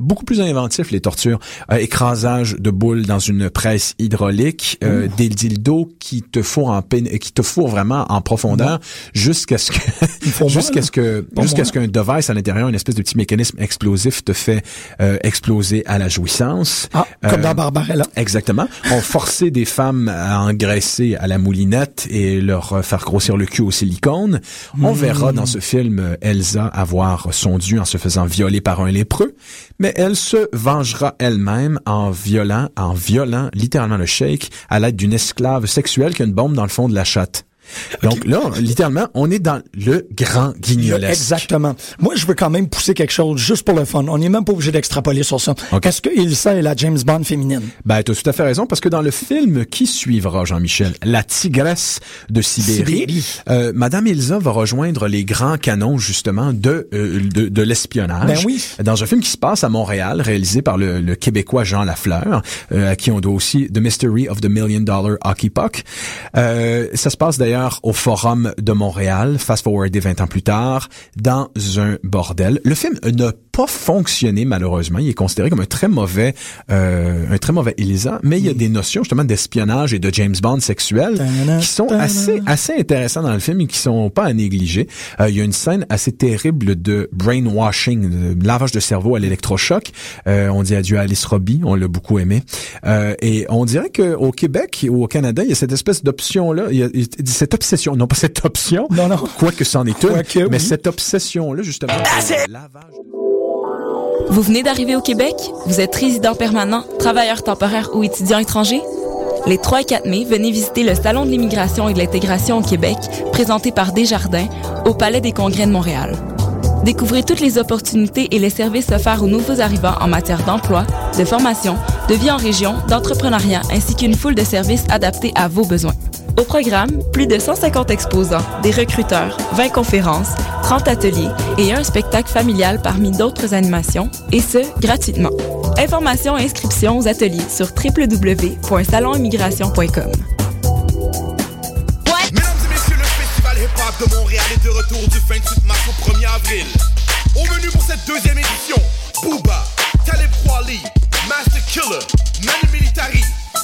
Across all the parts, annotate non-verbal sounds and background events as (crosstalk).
beaucoup plus inventif les tortures. Euh, écrasage de boules dans une presse hydraulique, euh, des dildos qui te fourrent en pén- qui te fourrent vraiment en profondeur jusqu'à ce que (laughs) jusqu'à ce que jusqu'à ce qu'un device à l'intérieur, une espèce de petit mécanisme explosif te fait euh, exploser à la jouissance. Ah, comme Euh, dans Barbarella. Exactement. On forçait des femmes à engraisser à la moulinette et leur euh, faire grossir le cul au silicone. On verra dans ce film Elsa avoir son dû en se faisant violer par un lépreux, mais elle se vengera elle-même en violant, en violant littéralement le sheik à l'aide d'une esclave sexuelle qui a une bombe dans le fond de la chatte. Donc là, littéralement, on est dans le grand guignolesque. Exactement. Moi, je veux quand même pousser quelque chose juste pour le fun. On n'est même pas obligé d'extrapoler sur ça. Ok. Est-ce que Ilsa est la James Bond féminine? Ben, tu as tout à fait raison, parce que dans le film qui suivra, Jean-Michel, La tigresse de Sibérie, Sibérie. euh, Madame Ilsa va rejoindre les grands canons, justement, de, euh, de, de l'espionnage. Ben oui. Dans un film qui se passe à Montréal, réalisé par le, le Québécois Jean Lafleur, euh, à qui on doit aussi The Mystery of the Million Dollar Hockey Puck. Euh, ça se passe d'ailleurs au Forum de Montréal, fast forwardé 20 ans plus tard, dans un bordel. Le film n'a pas fonctionné malheureusement. Il est considéré comme un très mauvais, euh, un très mauvais Elisa, mais il y a des notions justement d'espionnage et de James Bond sexuel qui sont assez assez intéressantes dans le film et qui sont pas à négliger. Euh, il y a une scène assez terrible de brainwashing, de lavage de cerveau à l'électrochoc. Euh, on dit adieu à Alice Robbie, on l'a beaucoup aimé. Euh, et on dirait que au Québec ou au Canada, il y a cette espèce d'option là, il y a il cette obsession, non pas cette option, Non, non. quoique c'en est une, mais oui. cette obsession là justement. lavage de- Vous venez d'arriver au Québec? Vous êtes résident permanent, travailleur temporaire ou étudiant étranger? Les 3 et 4 mai, venez visiter le Salon de l'immigration et de l'intégration au Québec, présenté par Desjardins, au Palais des Congrès de Montréal. Découvrez toutes les opportunités et les services offerts aux nouveaux arrivants en matière d'emploi, de formation, de vie en région, d'entrepreneuriat, ainsi qu'une foule de services adaptés à vos besoins. Au programme, plus de 150 exposants, des recruteurs, 20 conférences, 30 ateliers et un spectacle familial parmi d'autres animations, et ce, gratuitement. Informations et inscriptions aux ateliers sur www.salonimmigration.com. Mesdames et messieurs, le festival hip-hop de Montréal est de retour du 28 mars au 1er avril. Au menu pour cette deuxième édition, Booba, Talib Kweli, Master Killer, Manu Militari,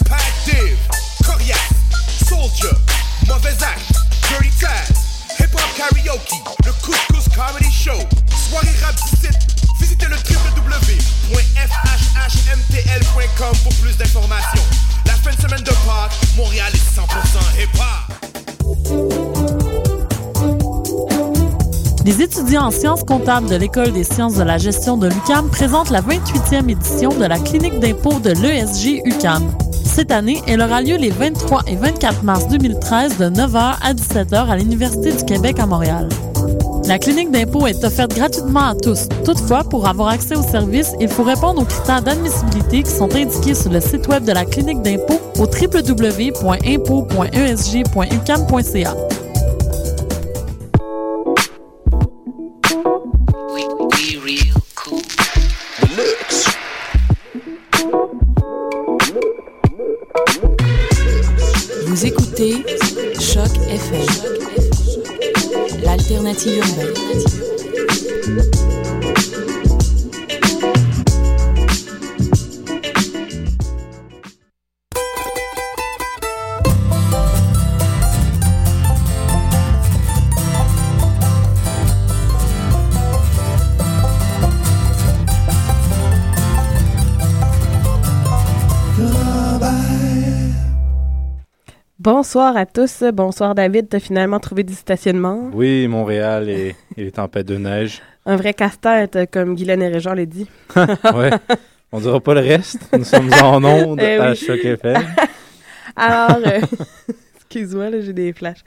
Pat Div, Soldier, Mauvais Act, Dirty Taz, Hip-Hop Karaoke, le Couscous Comedy Show, soirée rap du site. Visitez le www.fhhmtl.com pour plus d'informations. La fin de semaine de Pâques, Montréal est 100% hip-hop. Les étudiants en sciences comptables de l'École des sciences de la gestion de l'UCAM présentent la 28e édition de la clinique d'impôt de l'ESG UCAM. Cette année, elle aura lieu les 23 et 24 mars 2013 de 9h à 17h à l'Université du Québec à Montréal. La clinique d'impôt est offerte gratuitement à tous. Toutefois, pour avoir accès au service, il faut répondre aux critères d'admissibilité qui sont indiqués sur le site web de la clinique d'impôt au www.impôt.esg.ucam.ca. Petit Urbain. Bonsoir à tous. Bonsoir David. T'as finalement trouvé du stationnement? Oui, Montréal et, et les tempêtes de neige. Un vrai casse-tête, comme Guylaine et Régent l'a dit. (laughs) Ouais. On dira pas le reste. Nous sommes en (laughs) onde Eh à oui. Choc FM. (laughs) Alors, euh, excuse-moi, là, j'ai des flashs.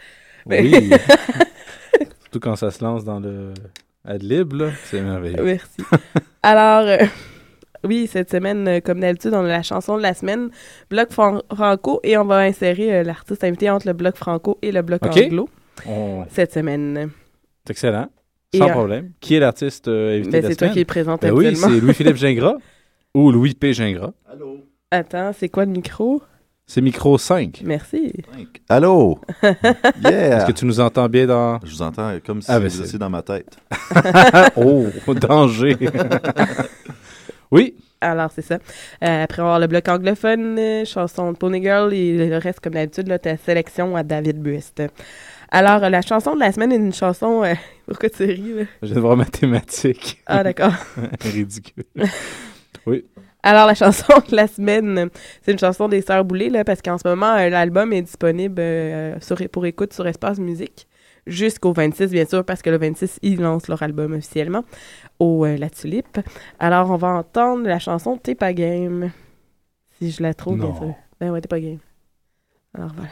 Oui. Surtout quand ça se lance dans le adlib. C'est merveilleux. Merci. Alors, euh, oui, cette semaine, euh, comme d'habitude, on a la chanson de la semaine, Bloc fran- franco, et on va insérer euh, l'artiste invité entre le Bloc franco et le Bloc Ok. anglo On- cette semaine. C'est excellent. Et, Sans euh, problème. Qui est l'artiste euh, invité Ben, de la c'est toi qui le présente Ben oui, c'est Louis-Philippe Gingras ou Louis P. Gingras. Attends, c'est quoi le micro? C'est micro 5. Merci. Allô? (laughs) Yeah! Est-ce que tu nous entends bien dans... Je vous entends comme si Ah, ben, vous c'est- étiez dans ma tête. (laughs) oh, danger! (laughs) Oui. Alors, c'est ça. Euh, après, avoir le bloc anglophone, euh, chanson de Pony Girl et le reste, comme d'habitude, ta sélection à David Buist. Alors, euh, la chanson de la semaine est une chanson... (laughs) pourquoi tu ris, là? Je de voir mathématiques. Ah, d'accord. (laughs) Ridicule. Oui. Alors, la (laughs) chanson de la semaine, c'est une chanson des Sœurs Boulay, là, parce qu'en ce moment, l'album est disponible sur, pour écoute sur Espace Musique jusqu'au 26, bien sûr, parce que le 26, ils lancent leur album officiellement au euh, La Tulipe. Alors, on va entendre la chanson T'es pas game. Si je la trouve, bien sûr. Ben ouais, T'es pas game. Alors, voilà.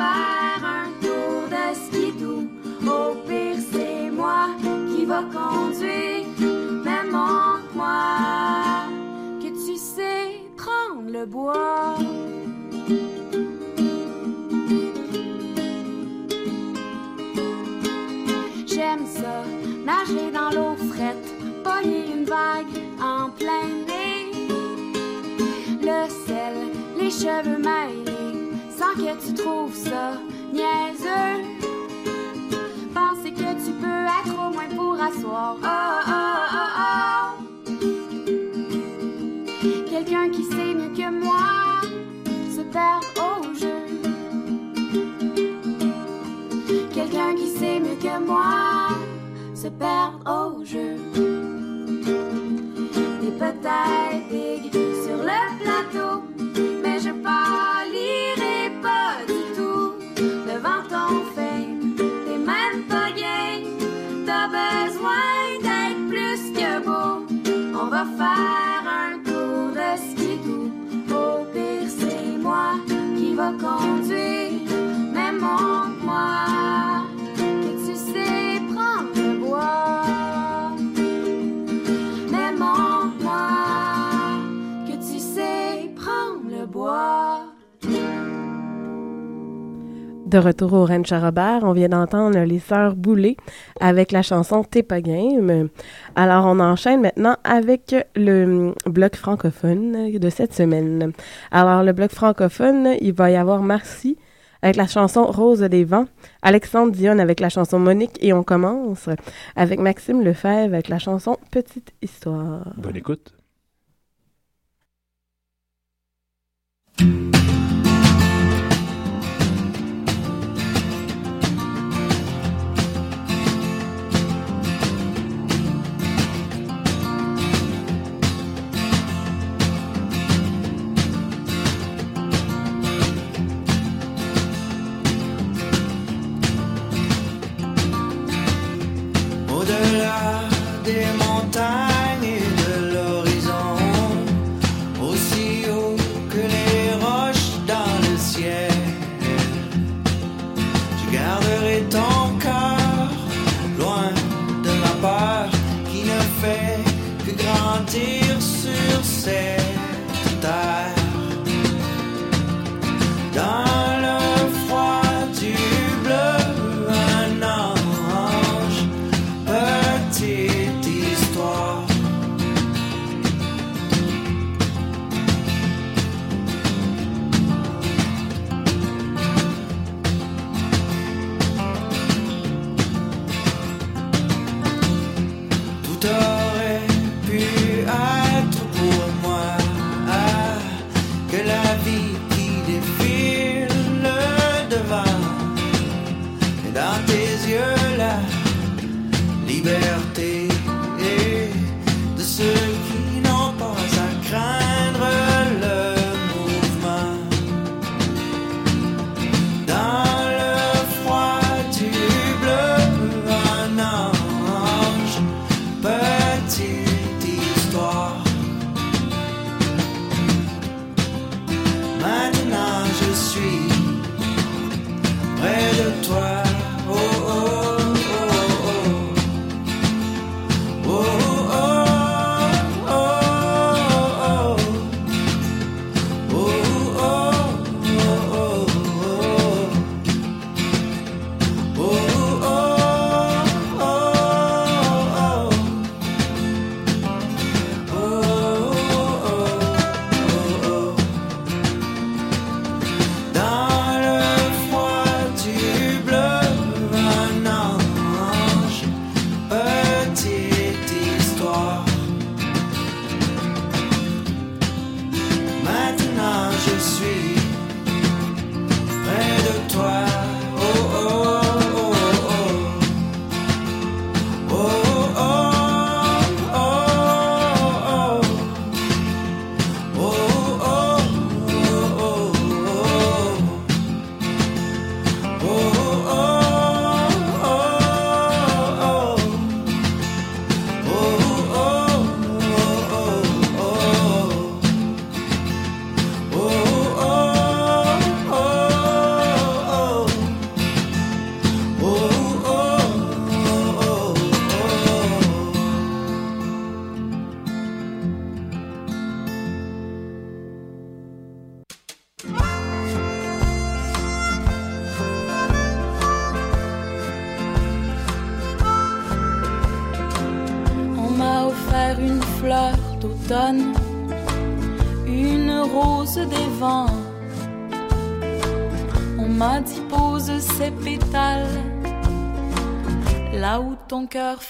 Un De retour au Ranch à Robert, on vient d'entendre les Sœurs Boulay avec la chanson T'es pas game. Alors, on enchaîne maintenant avec le bloc francophone de cette semaine. Alors, le bloc francophone, il va y avoir Marcy avec la chanson Rose des vents, Alexandre Dionne avec la chanson Monique et on commence avec Maxime Lefebvre avec la chanson Petite Histoire. Bonne écoute.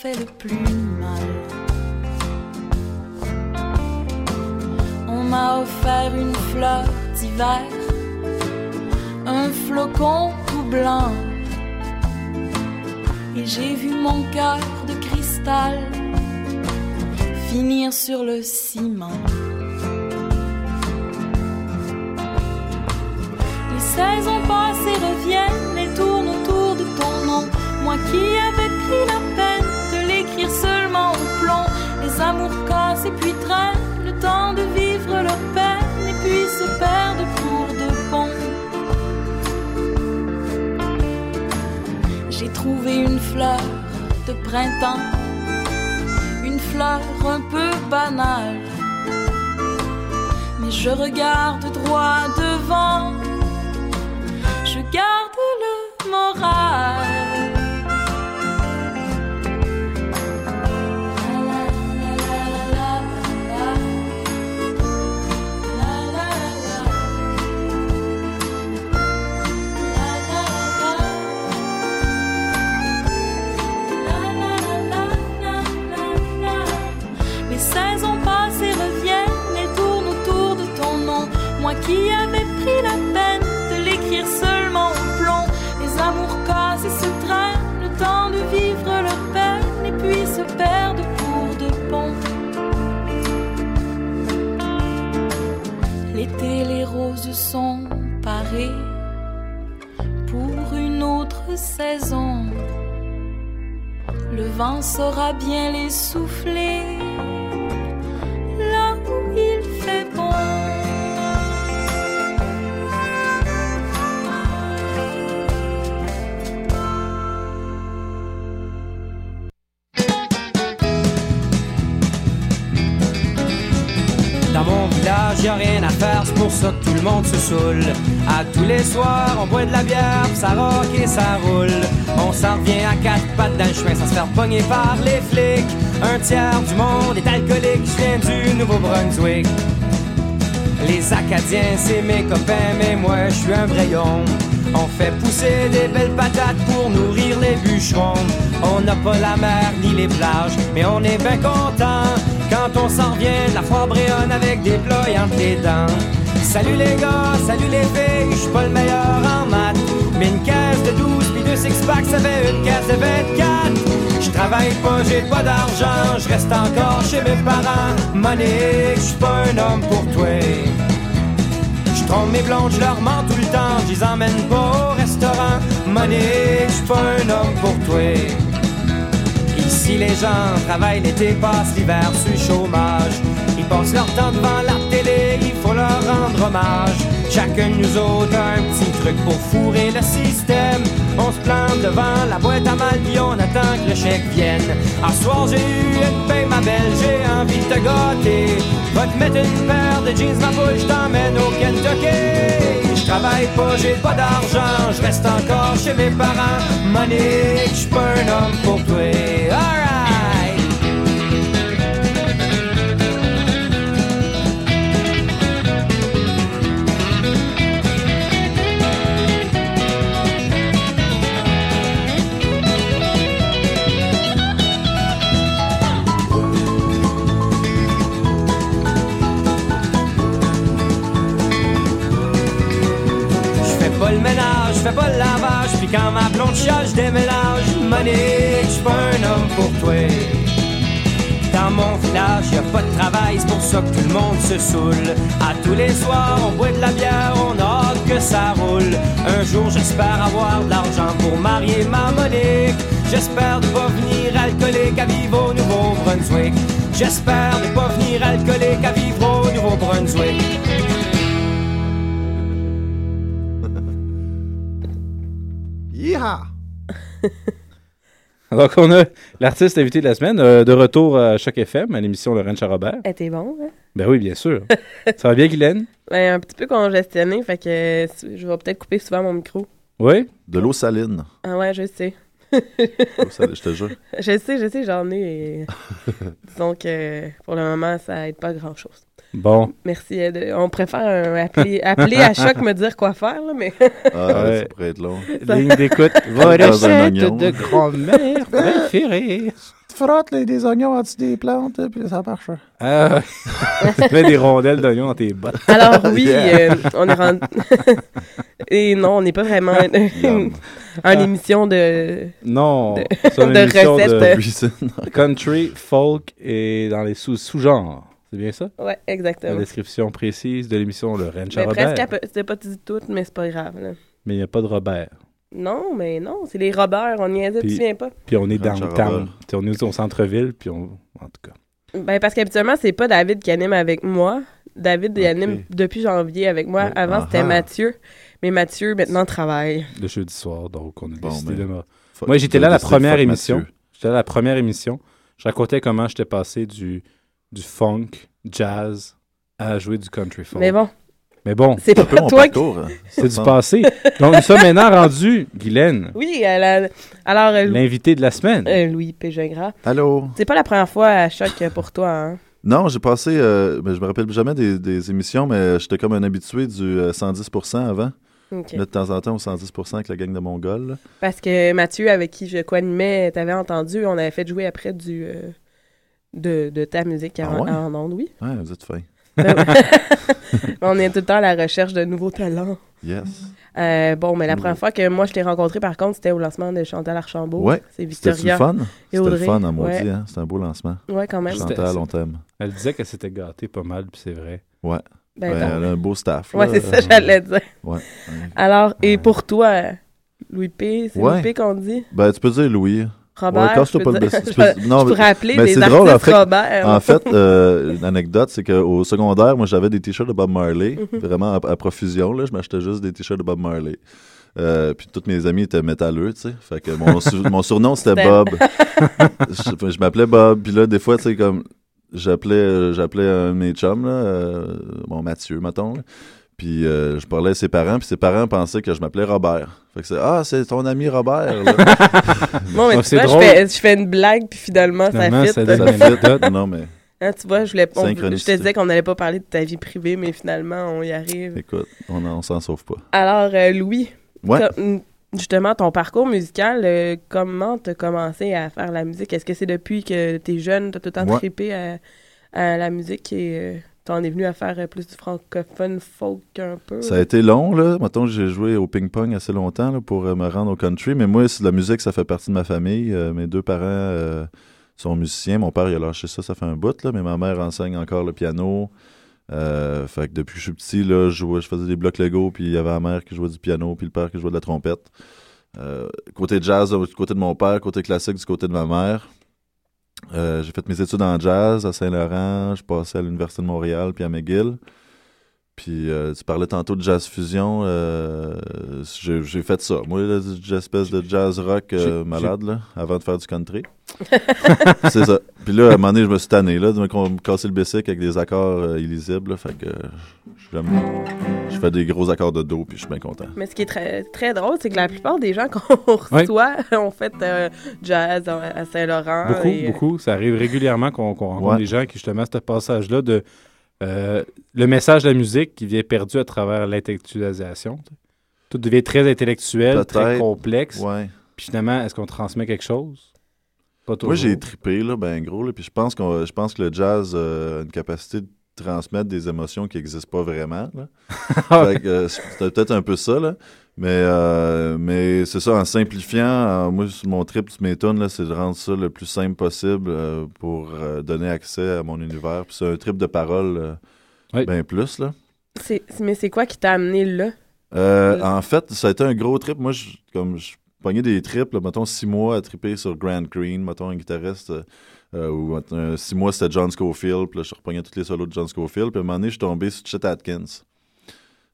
Fait le plus mal. On m'a offert une fleur d'hiver, un flocon tout blanc. Et j'ai vu mon cœur de cristal finir sur le ciment. Fleur de printemps une fleur un peu banale. Mais je regarde droit devant, L'été, les roses sont parées pour une autre saison. Le vent saura bien les souffler pour ça tout le monde se saoule. À tous les soirs, on boit de la bière, ça rock et ça roule. On s'en revient à quatre pattes dans le chemin sans se faire pogner par les flics. Un tiers du monde est alcoolique, je viens du Nouveau-Brunswick. Les Acadiens, c'est mes copains, mais moi, je suis un vrai homme. On fait pousser des belles patates pour nourrir les bûcherons. On n'a pas la mer ni les plages, mais on est bien content quand on s'en revient. La foire bréonne avec des ploys entre dents. Salut les gars, salut les filles, je suis pas le meilleur en maths. Mais une caisse de 12 puis deux six-packs, ça fait une caisse de 24. Je travaille pas, j'ai pas d'argent, je reste encore chez mes parents. Monique, je suis pas un homme pour toi. Je trompe mes blondes, je leur mens tout le temps, je emmène pas au restaurant. Monique, je suis pas un homme pour toi. Ici les gens travaillent l'été, passent l'hiver sur chômage. Ils passent leur temps devant la télé, il faut leur rendre hommage. Chacun nous autres un petit truc pour fourrer le système. On se plante devant la boîte à mal, on attend que le chèque vienne. À soir j'ai eu une paye, ma belle, j'ai envie de te gâter. Va te mettre une paire de jeans, ma poule, je t'emmène au Kentucky. Je travaille pas, j'ai pas d'argent, je reste encore chez mes parents. Monique, je un homme pour toi. Chiale, je déménage. Monique, je suis pas un homme pour toi. Dans mon village, y a pas de travail, c'est pour ça que tout le monde se saoule. À tous les soirs, on boit de la bière, on a que ça roule. Un jour, j'espère avoir de l'argent pour marier ma Monique. J'espère ne pas venir alcoolique à vivre au Nouveau-Brunswick. J'espère ne pas venir alcoolique à vivre au Nouveau-Brunswick. Yeehaw! Donc, on a l'artiste invité de la semaine, euh, de retour à Choc FM, à l'émission Laurent Charrobert. Eh, t'es bon, hein? Ben oui, bien sûr. Ça va bien, Guylaine? (laughs) Ben, un petit peu congestionné, fait que euh, je vais peut-être couper souvent mon micro. Oui? De l'eau saline. Ah ouais, je sais. (laughs) L'eau saline, je te jure. Je sais, je sais, j'en ai. Et... (laughs) Disons que pour le moment, ça aide pas grand-chose. Bon. Merci. euh, On préfère un- appeler, (laughs) appeler à choc me dire quoi faire, là, mais. (laughs) Ah, Ouais. ça pourrait être long. (laughs) Ligne d'écoute. Dans Va un recette oignon. de grand-mère préférée. Tu frottes les- des oignons en dessous des plantes, puis ça marche. Ah, tu mets des rondelles d'oignon dans tes bottes. Alors, oui, Yeah. euh, on est rendu. Et non, on n'est pas vraiment une émission de. Non, De- de émission recettes. De country, folk et dans les sous- sous-genres. C'est bien ça? Ouais, La exactement. description précise de l'émission Le Ranch à Mais Robert. presque, c'était pas dit tout, mais c'est pas grave, là. Mais il n'y a pas de Robert. Non, mais non, c'est les Robert, on y est, tu te souviens pas? Puis on est Ranch downtown. On est au centre-ville, puis on... En tout cas. Ben, parce qu'habituellement, c'est pas David qui anime avec moi. David, il Ok. anime depuis janvier avec moi. Oh, Avant, c'était ah. Mathieu. Mais Mathieu, maintenant, travaille. Le jeudi soir, donc on a Bon, décidé ben, de... Moi, j'étais là la première émission. Mathieu. J'étais là la première émission. Je racontais comment j'étais passé du, du funk, jazz, à jouer du country folk. Mais bon, Mais bon, c'est peu pas mon toi qui... hein. c'est du passé. Donc, nous sommes maintenant rendus, Guylaine, Oui, alors, euh, l'invité de la semaine. euh, Louis Pégingras. Allô? C'est pas la première fois à choc pour toi, hein? Non, j'ai passé, euh, ben, je me rappelle jamais des, des émissions, mais j'étais comme un habitué du euh, 110% avant. Là, de temps en temps, au 110% avec la gang de Mongols. là. Parce que Mathieu, avec qui je co-animais, t'avais entendu, on avait fait jouer après du... de, de ta musique Ah en, ouais? en ondes, oui. Ouais, vous êtes fin. (laughs) On est tout le temps à la recherche de nouveaux talents. Yes. Euh, bon, mais la première fois que moi je t'ai rencontré, par contre, c'était au lancement de Chantal Archambault. Ouais. C'est C'était le Victoria. fun? C'était le Audrey. fun à maudit, Ouais. hein? C'était un beau lancement. Ouais, quand même. C'était- Chantal, on t'aime. Elle disait qu'elle s'était gâtée pas mal, puis c'est vrai. Ouais. Ben, Ouais, elle a un beau staff. Ouais, là. c'est ça, j'allais dire. Ouais. Alors, et Ouais. pour toi, Louis P, c'est Ouais. Louis P qu'on dit? Ben, tu peux dire Louis. Robert, Ouais, casse-toi je pas peux le dire- bes- (laughs) je peux- non, je mais- pourrais appeler mais des drôle, en fait- Robert. En fait, (laughs) euh, une anecdote, c'est qu'au secondaire, moi, j'avais des t-shirts de Bob Marley, Mhm. vraiment à, à profusion. Là, je m'achetais juste des t-shirts de Bob Marley. Euh, puis tous mes amis étaient métalleux, tu sais. Fait que mon, mon surnom, c'était Bob. (laughs) je je m'appelais Bob. Puis là, des fois, tu sais, comme j'appelais euh, j'appelais un de mes chums, là, euh, bon, Mathieu, mettons. là. Puis euh, je parlais à ses parents, puis ses parents pensaient que je m'appelais Robert. Fait que c'est Ah, c'est ton ami Robert. Là. (laughs) Bon, mais tu je fais, je fais une blague, puis finalement, Finalement, ça ça fit. donne- Ça fit. Non, mais Hein, tu vois, je, voulais, on- je te disais qu'on n'allait pas parler de ta vie privée, mais finalement, on y arrive. écoute, on, on s'en sauve pas. Alors, euh, Louis, Ouais. comme- justement, ton parcours musical, euh, comment t'as commencé à faire la musique? Est-ce que c'est depuis que t'es jeune, t'as tout le temps Ouais. trippé à, à la musique et euh, t'en es venu à faire euh, plus du francophone folk un peu? Ça a été long, là. Mettons j'ai joué au ping-pong assez longtemps là, pour euh, me rendre au country. Mais moi, c'est de la musique, ça fait partie de ma famille. Euh, mes deux parents sont musiciens. Mon père, il a lâché ça, ça fait un bout, là. Mais ma mère enseigne encore le piano. Euh, fait que depuis que je suis petit, là, je, jouais, je faisais des blocs Lego, puis il y avait la mère qui jouait du piano, puis le père qui jouait de la trompette. Euh, côté jazz, du côté de mon père, côté classique, du côté de ma mère. Euh, j'ai fait mes études en jazz à Saint-Laurent, je passais à l'Université de Montréal, puis à McGill. Puis euh, tu parlais tantôt de jazz fusion, euh, j'ai j'ai fait ça. Moi, là, du espèce de jazz rock J'ai- malade, là, avant de faire du country. (laughs) c'est ça. Puis là, à un moment donné, je me suis tanné, là, de me casser le bicycle avec des accords illisibles, là, fait que j'aime- je fais des gros accords de do, puis je suis bien content. Mais ce qui est très, très drôle, c'est que la plupart des gens qu'on (laughs) reçoit ont fait euh, jazz à à Saint-Laurent. Beaucoup, et, euh, beaucoup. Ça arrive régulièrement qu'on qu'on rencontre Ouais. des gens qui, justement, ce passage-là de euh, le message de la musique qui vient perdu à travers l'intellectualisation. Tout devient très intellectuel, très complexe. Ouais. Puis finalement, est-ce qu'on transmet quelque chose? Pas toujours. Moi, j'ai trippé, là, ben gros, là, puis je pense, qu'on, je pense que le jazz euh, a une capacité de transmettre des émotions qui n'existent pas vraiment. (laughs) Que, euh, c'était peut-être un peu ça, là. Mais, euh, mais c'est ça, en simplifiant, euh, moi, sur mon trip, tu m'étonnes, là, c'est de rendre ça le plus simple possible euh, pour euh, donner accès à mon univers. Puis c'est un trip de parole euh, Oui. bien plus, là. mais c'est quoi qui t'a amené là? Euh, en fait, ça a été un gros trip. Moi, je, comme je pognais des trips, là, mettons six mois à triper sur Grant Green, mettons un guitariste, euh, ou euh, six mois c'était John Scofield, puis là, je repognais tous les solos de John Scofield, puis à un moment donné, je suis tombé sur Chet Atkins,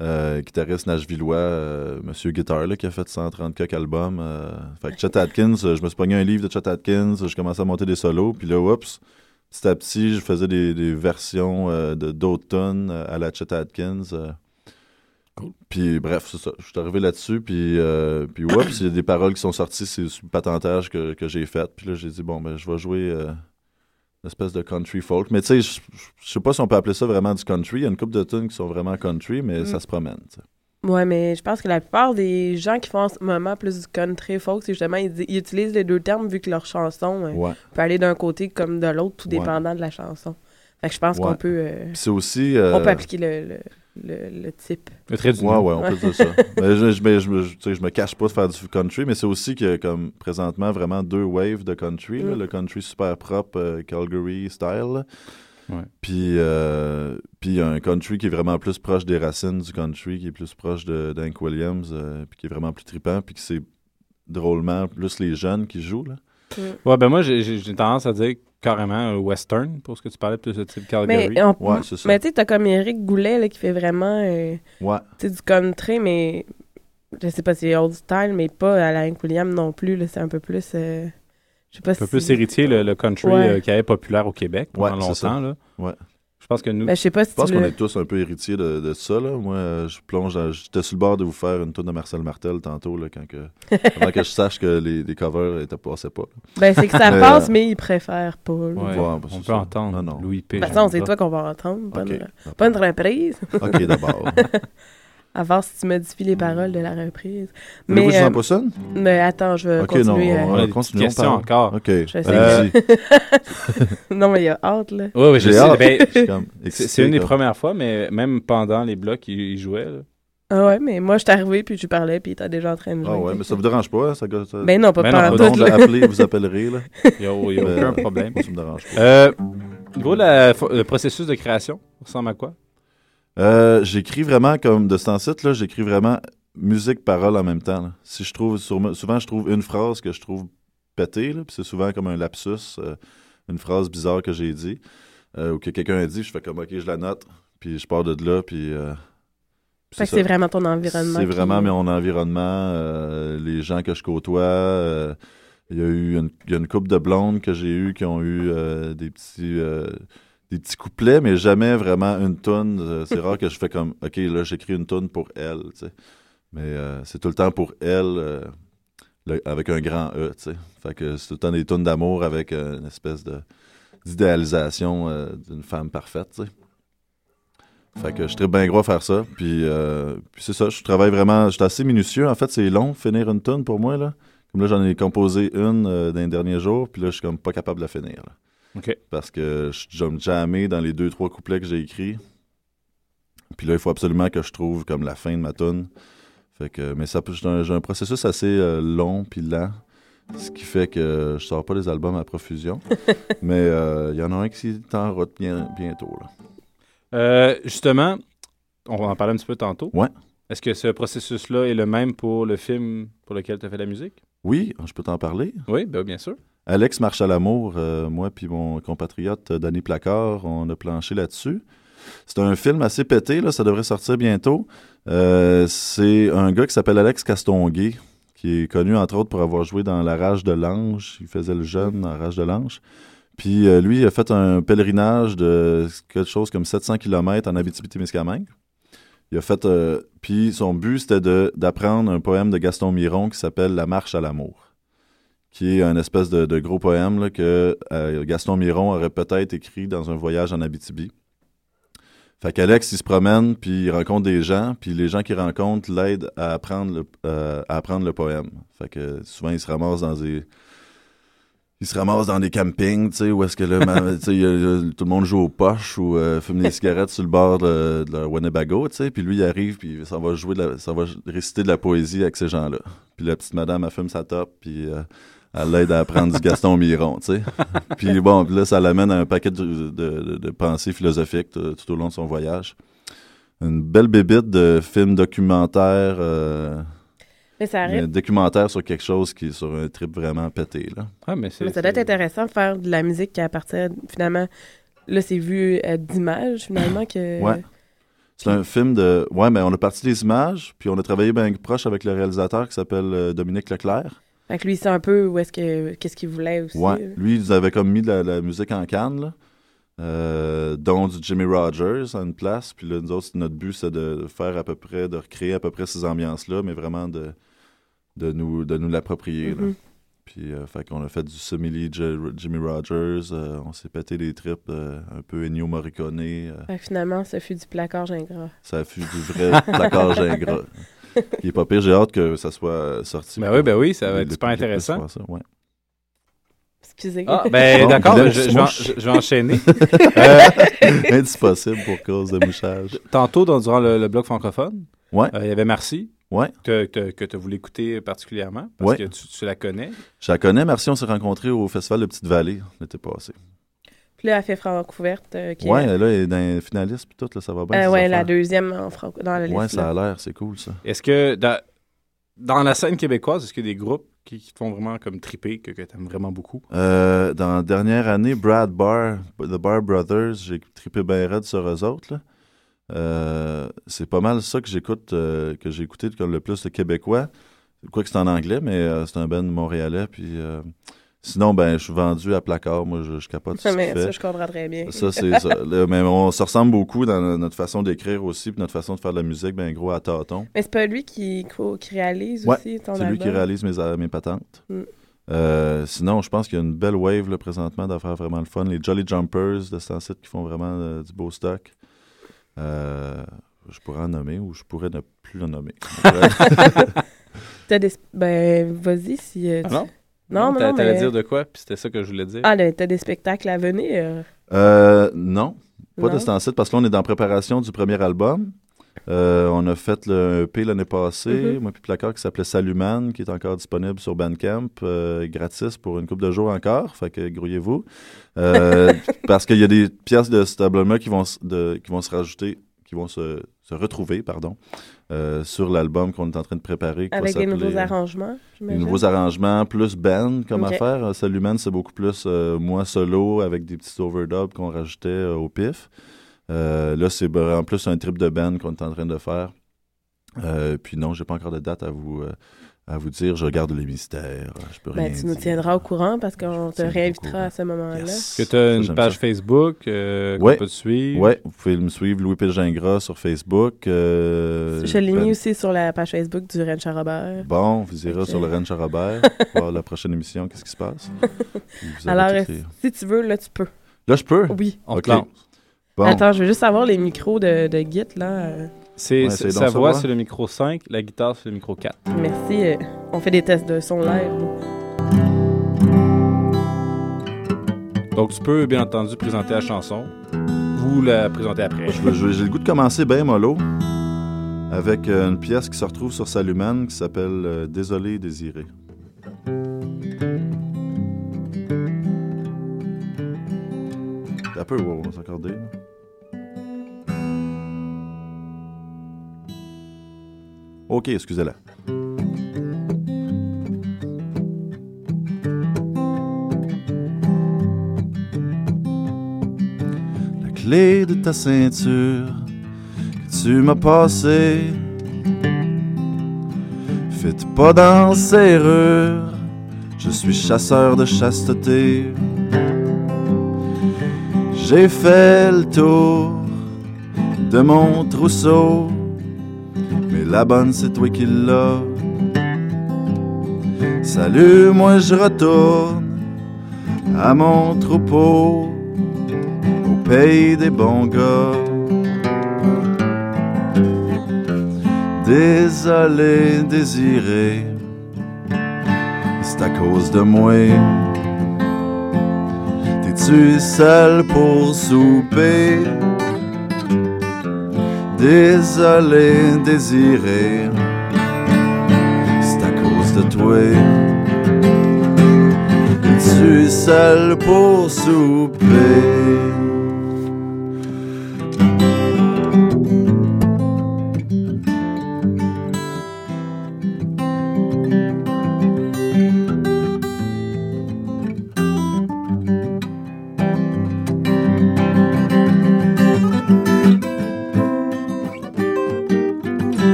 euh, guitariste nashvillois, euh, monsieur guitar, là, qui a fait 130 quelques albums. fait que Chet Atkins, je me suis pogné un livre de Chet Atkins, je commençais à monter des solos, puis là, oups, petit à petit, je faisais des, versions de d'autres euh, à la Chet Atkins. Euh, puis bref, c'est ça. Je suis arrivé là-dessus, puis, euh, puis oups, il y a des paroles qui sont sorties, c'est le patentage que, que j'ai fait. Puis là, j'ai dit, bon, ben, je vais jouer euh, une espèce de country folk. Mais tu sais, je je sais pas si on peut appeler ça vraiment du country. Il y a une couple de tunes qui sont vraiment country, mais Mm. ça se promène. tu sais. Ouais, mais je pense que la plupart des gens qui font en ce moment plus du country folk, c'est justement, ils, utilisent les deux termes vu que leur chanson euh, Ouais. peut aller d'un côté comme de l'autre, tout Ouais. dépendant de la chanson. Fait que je pense Ouais. qu'on peut, euh, Puis c'est aussi. on peut appliquer le, le, le, le type. Le trait Ouais, ouais, on peut dire ça. (laughs) mais je, je, mais je, sais, je me cache pas de faire du country, mais c'est aussi qu'il y a comme présentement vraiment deux waves de country. là. Mm. le country super propre, euh, Calgary style. Ouais. Puis, euh, puis il y a un country qui est vraiment plus proche des racines du country, qui est plus proche de d'Hank Williams, euh, puis qui est vraiment plus trippant, puis que c'est drôlement plus les jeunes qui jouent. Là. Ouais, ben moi, j'ai tendance à dire carrément euh, western, pour ce que tu parlais plus de type Calgary. Mais, on- Ouais, c'est ça. mais tu sais, t'as comme Eric Goulet là, qui fait vraiment euh, Ouais. tu sais, du country, mais je sais pas si c'est old style, mais pas à la Hank Williams non plus. là, C'est un peu plus. euh, je sais pas un peu si. plus héritier, le, le country Ouais. euh, qui est populaire au Québec pendant longtemps. Là. Ouais. Je pense que nous... Ben, je sais pas si Je pense qu'on le- est tous un peu héritiers de, de ça. Là. Moi, je plonge dans- J'étais sur le bord de vous faire une tourne de Marcel Martel tantôt, là, quand que, (laughs) avant que je sache que les, les covers ne passaient pas. Ben, c'est que ça Mais, passe, euh, mais ils préfèrent pas. là. Ouais, Ouais, ben, on peut ça. entendre Non, non. Louis P. De toute façon, c'est toi qu'on va entendre. Bonne, Ok. bonne reprise. OK, d'abord. (laughs) À voir si tu modifies les paroles de la reprise. Je euh, vous passe une? mais attends, je vais Ok, non, continuer. on- euh, On a des continuons, petites questions parle. encore. OK. Je vais essayer. allez-y. non, mais il y a hâte, là. Oui, oui, je J'ai sais. hâte. ben, Je c'est une des premières fois, mais même pendant les blocs, il, il jouait. là. Ah ouais, mais moi, je suis arrivé, puis tu parlais, puis t'es déjà en train de jouer. Ah ouais, mais ça vous dérange pas? hein, Ça, ça... Ben non, pas Ben pas non, tout, donc là. (laughs) vous appellerez. Là. Il n'y a, il y a Mais, aucun euh, problème. moi, ça me dérange pas. Euh, le processus de création, ressemble à quoi? Euh, j'écris vraiment comme de ce site là, j'écris vraiment musique parole en même temps. là. Si je trouve sur- souvent je trouve une phrase que je trouve pétée là, puis c'est souvent comme un lapsus, euh, une phrase bizarre que j'ai dit euh, ou que quelqu'un a dit, je fais comme OK, je la note, puis je pars de là, puis euh, puis Fait que ça. c'est vraiment ton environnement. C'est qui- vraiment mon environnement, euh, les gens que je côtoie. euh, Il y a eu une, il y a une couple de blondes que j'ai eu qui ont eu euh, des petits euh, des petits couplets, mais jamais vraiment une tonne. Euh, c'est rare que je fais comme OK, là, j'écris une tonne pour elle. Mais euh, c'est tout le temps pour elle euh, avec un grand E. Fait que c'est tout le temps des tonnes d'amour avec une espèce de d'idéalisation d'une femme parfaite. Fait que je très bien gros à faire ça. Puis, c'est ça, je travaille vraiment. Je suis assez minutieux. En fait, c'est long, finir une tonne pour moi. Là. Comme là, j'en ai composé une dans les derniers jours. Puis là, je suis comme pas capable de la finir. Parce que je vais me jammer dans les deux, trois couplets que j'ai écrits. Puis là, il faut absolument que je trouve comme la fin de ma tune. Fait que, mais ça, j'ai un, processus assez euh, long puis lent. Ce qui fait que je sors pas des albums à profusion. (laughs) mais euh, il y en a un qui est en route bien, bientôt. Là. Euh, justement, on va en parler un petit peu tantôt. Ouais. Est-ce que ce processus-là est le même pour le film pour lequel tu as fait la musique? Oui, je peux t'en parler. Oui, ben, bien sûr. Alex marche à l'amour, euh, moi puis mon compatriote euh, Danny Placard, on a planché là-dessus. C'est un film assez pété, ça devrait sortir bientôt. Euh, c'est un gars qui s'appelle Alex Castonguay, qui est connu entre autres pour avoir joué dans La Rage de l'Ange. Il faisait le jeune dans La Rage de l'Ange. Puis lui, il a fait un pèlerinage de quelque chose comme 700 km en Abitibi-Témiscamingue. Il a fait. puis son but, c'était d'apprendre un poème de Gaston Miron qui s'appelle La Marche à l'amour qui est un espèce de, gros poème que euh, Gaston Miron aurait peut-être écrit dans un voyage en Abitibi. Fait qu'Alex, il se promène, puis il rencontre des gens, puis les gens qu'il rencontre l'aident à apprendre le, euh, poème. Fait que souvent, il se ramasse dans des... Il se ramasse dans des campings, tu sais, où est-ce que là, (laughs) tout le monde joue aux poches ou euh, fume des cigarettes sur le bord de, de la Winnebago, tu sais, puis lui, il arrive, puis ça va jouer, de la- ça va réciter de la poésie avec ces gens-là. Puis la petite madame, elle fume sa top, puis elle l'aide à apprendre du Gaston Miron, tu sais. (laughs) Puis bon, là, ça l'amène à un paquet de, de- de- de pensées philosophiques tout, tout au long de son voyage. Une belle bébite de film documentaire, euh, Mais ça un arrête. documentaire sur quelque chose qui est sur un trip vraiment pété, là. Ah, mais c'est. Mais ça doit être intéressant de faire de la musique qui appartient finalement. Là, c'est vu euh, d'images finalement que. Ouais. C'est un film de. Ouais, mais on a parti des images, puis on a travaillé bien proche avec le réalisateur qui s'appelle euh, Dominique Leclerc. Fait que lui, c'est un peu où est-ce que qu'est-ce qu'il voulait aussi. Ouais. Lui, il nous avait comme mis de la, la musique en canne, là. Euh, dont du Jimmy Rogers à une place. Puis là, nous autres, notre but, c'est de faire à peu près, de recréer à peu près ces ambiances-là, mais vraiment de, de nous, de nous l'approprier. Mhm. Puis, euh, fait qu'on a fait du simili Jimmy Rogers. euh, on s'est pété des tripes euh, un peu Ennio Morricone. euh, Fait que finalement, ça fut du placard ingrat. ça fut du vrai placage (laughs) ingrat. (laughs) Il est pas pire. J'ai hâte que ça soit sorti. Ben oui, ben oui, ça va être super intéressant. voir ça, ouais. Excusez. Ah, ben d'accord, je, vais, en- mouches. je- je vais enchaîner. (laughs) Euh, Indisponible pour cause de mouchage. tantôt, dans- durant le, le bloc francophone, Ouais. euh, il y avait Marcy, Ouais. que, que, que tu voulu écouter particulièrement, parce Ouais. que tu, tu la connais. Je la connais. Merci, on s'est rencontrés au Festival de Petite-Vallée l'été passé. Là, elle fait francouverte. Euh, qui est- Ouais, là, elle est dans les finalistes, puis tout, là, ça va bien. Euh, ouais, la deuxième en franco dans la liste. Ouais, ça a l'air, c'est cool, ça. Est-ce que dans, dans la scène québécoise, est-ce qu'il y a des groupes qui, qui te font vraiment comme triper, que, que tu aimes vraiment beaucoup? Euh, dans la dernière année, Brad Barr, The Barr Brothers, j'ai trippé bien raide sur eux autres. là. Euh, c'est pas mal ça que j'écoute, euh, que j'ai écouté le plus de Québécois. Quoi que c'est en anglais, mais euh, c'est un band montréalais. Puis, euh, sinon, ben, je suis vendu à placard. Moi, je, je capote ce Mais ça, fait. je comprends très bien. Ça, c'est ça. (laughs) Mais on se ressemble beaucoup dans no- notre façon d'écrire aussi, puis notre façon de faire de la musique, ben gros à tâtons. Mais c'est pas lui qui, qui réalise Ouais, aussi ton C'est album. lui qui réalise mes, a- mes patentes. Mm. Euh, sinon, je pense qu'il y a une belle wave là, présentement d'affaires vraiment le fun. Les Jolly Jumpers de site qui font vraiment euh, du beau stock. Euh, je pourrais en nommer ou je pourrais ne plus le nommer. (laughs) T'as des... Ben, vas-y si... euh, Ah non? Non, non, T'allais mais- dire de quoi? Puis c'était ça que je voulais dire. Ah, t'as des spectacles à venir? Euh, non, pas Non? de cet site parce que là, on est dans la préparation du premier album. Euh, on a fait le EP l'année passée, Mhm. moi puis Placard, qui s'appelait Saluman, qui est encore disponible sur Bandcamp, euh, gratis pour une couple de jours encore. Fait que grouillez-vous. Euh, (laughs) parce qu'il y a des pièces de cet album-là qui vont, de- qui vont se rajouter, qui vont se, se retrouver, pardon, euh, sur l'album qu'on est en train de préparer. Avec des nouveaux arrangements, les j'imagine. nouveaux arrangements, plus band comme affaire. Euh, Saluman, c'est beaucoup plus euh, moi solo avec des petits overdubs qu'on rajoutait euh, au pif. Là, c'est en plus un trip de band qu'on est en train de faire. Puis non, j'ai pas encore de date à vous, à vous dire. Je garde les mystères. Je peux rien Ben, tu nous dire. tiendras au courant parce qu'on te réinvitera à ce moment-là. Yes. Que tu as Ça, une page ça. Facebook euh, qu'on Ouais. peut te suivre? Ouais, vous pouvez me suivre, Louis Pilgingras sur Facebook. euh, Je l'ai ben- mis aussi sur la page Facebook du Rennes Charrobert. Bon, vous irez sur le Rennes Charrobert, (laughs) voir la prochaine émission, qu'est-ce qui se passe? (laughs) Alors, si tu veux, là, tu peux. Là, je peux? Oui. On Ok. te lance. Bon. Attends, je veux juste savoir les micros de, de Git, là. C'est, c'est- c'est sa voix, c'est le micro 5, la guitare, c'est le micro 4. Merci. euh, on fait des tests de son live. Donc, tu peux, bien entendu, présenter la chanson ou la présenter après. J'ai le goût de commencer bien mollo avec euh, une pièce qui se retrouve sur Saluman qui s'appelle euh, Désolé désiré. Un peu, wow, on va s'accorder. là. Ok, excusez-la. La clé de ta ceinture que tu m'as passée fit pas dans serrure. Je suis chasseur de chasteté. J'ai fait le tour de mon trousseau, la bonne c'est toi qui l'as. Salut, moi je retourne à mon troupeau, au pays des bons gars. Désolé, désiré, c'est à cause de moi. T'es-tu seul pour souper? Désolé, désiré, c'est à cause de toi. T'es-tu seul pour souper?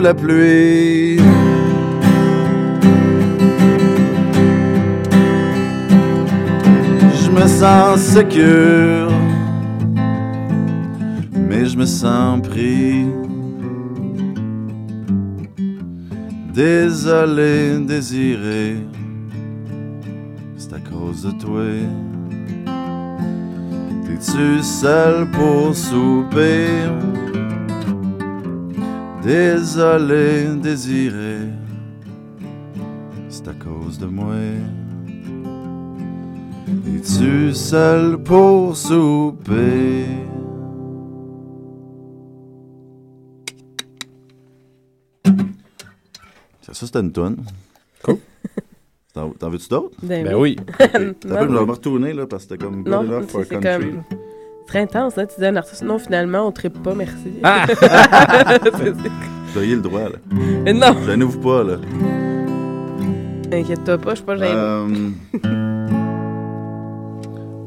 La pluie. Je me sens sécure, mais je me sens pris. Désolé, désiré, c'est à cause de toi. T'es-tu seul pour souper? Désolé, désiré, c'est à cause de moi. Es-tu seul pour souper? Ça, ça, c'était une tonne. Cool. (laughs) T'en veux-tu d'autres? Ben Ben oui. oui. Peu, Non, je vais me retourner là, parce que c'était comme good Non, enough for country. comme... C'est très intense, hein? Tu dis à un artiste, non, finalement, on tripe pas, merci. Ah! (laughs) Vous auriez le droit, là. Mais non, Gênez-vous pas, là. inquiète-toi pas, je suis pas. Euh,